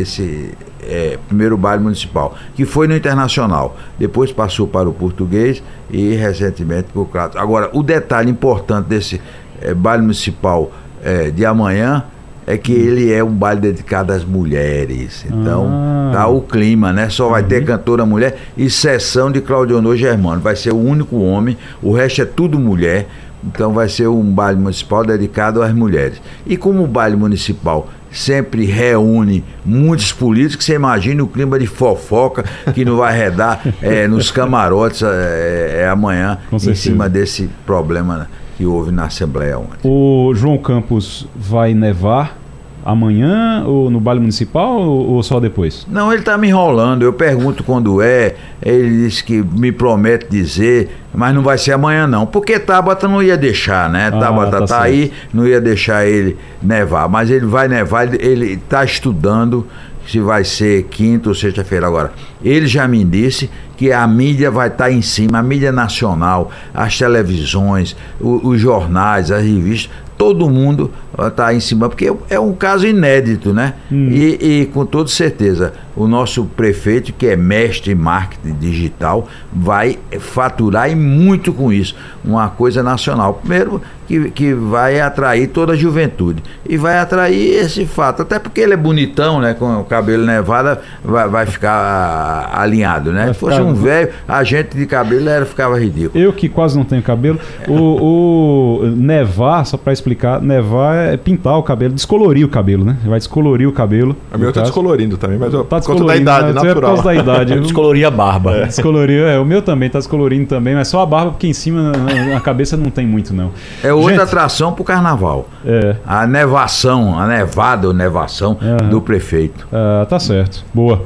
esse é, primeiro baile municipal, que foi no internacional, depois passou para o português e recentemente para o Crato. Agora, o detalhe importante desse é, baile municipal é, de amanhã é que ele é um baile dedicado às mulheres. Então, ah. tá o clima, né? Só vai uhum. ter cantora mulher, exceção de Claudionor Germano. Vai ser o único homem, o resto é tudo mulher. Então vai ser um baile municipal dedicado às mulheres. E como o baile municipal sempre reúne muitos políticos, você imagina o clima de fofoca que não vai redar é, nos camarotes é, é amanhã em cima desse problema que houve na Assembleia ontem. O João Campos vai nevar amanhã ou no baile municipal ou, ou só depois? Não, ele está me enrolando. Eu pergunto quando é. Ele disse que me promete dizer, mas não vai ser amanhã não. Porque Tabata não ia deixar, né? Ah, Tabata tá, tá aí, não ia deixar ele nevar. Mas ele vai nevar, ele está estudando se vai ser quinta ou sexta-feira agora. Ele já me disse que a mídia vai estar tá em cima, a mídia nacional, as televisões, o, os jornais, as revistas, todo mundo está em cima, porque é um caso inédito, né? Hum. E, e, com toda certeza, o nosso prefeito, que é mestre em marketing digital, vai faturar e muito com isso. Uma coisa nacional. Primeiro, que, que vai atrair toda a juventude. E vai atrair esse fato. Até porque ele é bonitão, né? Com o cabelo nevado, vai, vai ficar alinhado, né? Vai Se fosse um velho, a gente de cabelo era, ficava ridículo. Eu que quase não tenho cabelo. O, o nevar, só para explicar, nevar é pintar o cabelo, descolorir o cabelo, né? Vai descolorir o cabelo. A minha tá descolorindo também, mas eu, tá por causa da idade né? natural. É por causa da idade. Descolorir a barba. É. Descolorir, é, o meu também tá descolorindo também, mas só a barba, porque em cima, na, na cabeça não tem muito, não. É outra gente, atração pro carnaval. É. A nevação, a nevada ou nevação uhum. do prefeito. Ah, tá certo. Boa.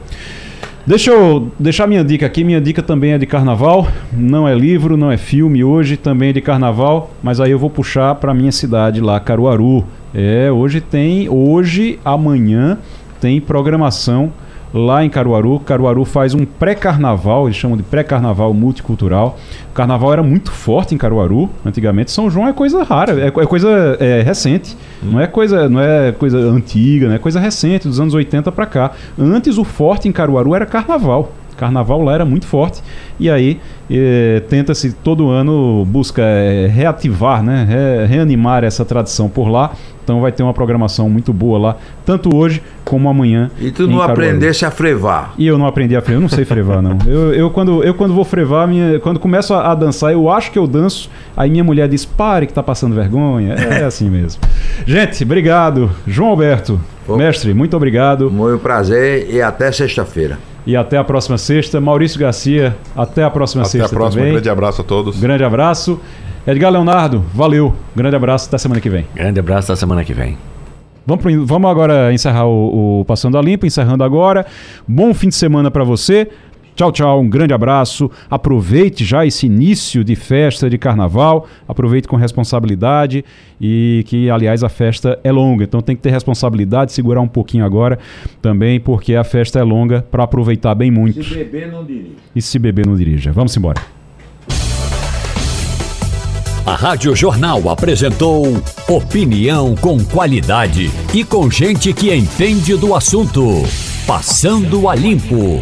Deixa eu deixar minha dica aqui. Minha dica também é de carnaval. Não é livro, não é filme. Hoje também é de carnaval. Mas aí eu vou puxar para minha cidade lá, Caruaru. É, hoje tem. Hoje, amanhã, tem programação lá em Caruaru. Caruaru faz um pré-carnaval, eles chamam de pré-carnaval multicultural. O carnaval era muito forte em Caruaru antigamente. São João é coisa rara, é, é coisa é, recente. Hum. Não é coisa, não é coisa antiga, né? é coisa recente, dos anos 80 para cá. Antes o forte em Caruaru era carnaval. Carnaval lá era muito forte e aí eh, tenta-se todo ano busca eh, reativar, né, re, reanimar essa tradição por lá. Então vai ter uma programação muito boa lá, tanto hoje como amanhã. E tu não aprendesse a frevar? E eu não aprendi a frevar, eu não sei frevar não. Eu, eu, quando, eu quando vou frevar, minha, quando começo a, a, dançar, eu acho que eu danço, aí minha mulher diz, pare que tá passando vergonha. É assim mesmo. Gente, obrigado. João Alberto, Pô. mestre, muito obrigado. Muito prazer e até sexta-feira. E até a próxima sexta. Maurício Garcia, até a próxima até sexta. Até a próxima. Também. Grande abraço a todos. Grande abraço. Edgar Leonardo, valeu. Grande abraço, até semana que vem. Grande abraço, até semana que vem. Vamos, pro, vamos agora encerrar o, o Passando a Limpo, encerrando agora. Bom fim de semana para você. Tchau, tchau, um grande abraço. Aproveite já esse início de festa de carnaval, aproveite com responsabilidade e que, aliás, a festa é longa, então tem que ter responsabilidade, segurar um pouquinho agora também, porque a festa é longa para aproveitar bem muito. Se beber, não dirija. E se beber, não dirija. Vamos embora. A Rádio Jornal apresentou opinião com qualidade e com gente que entende do assunto. Passando a limpo.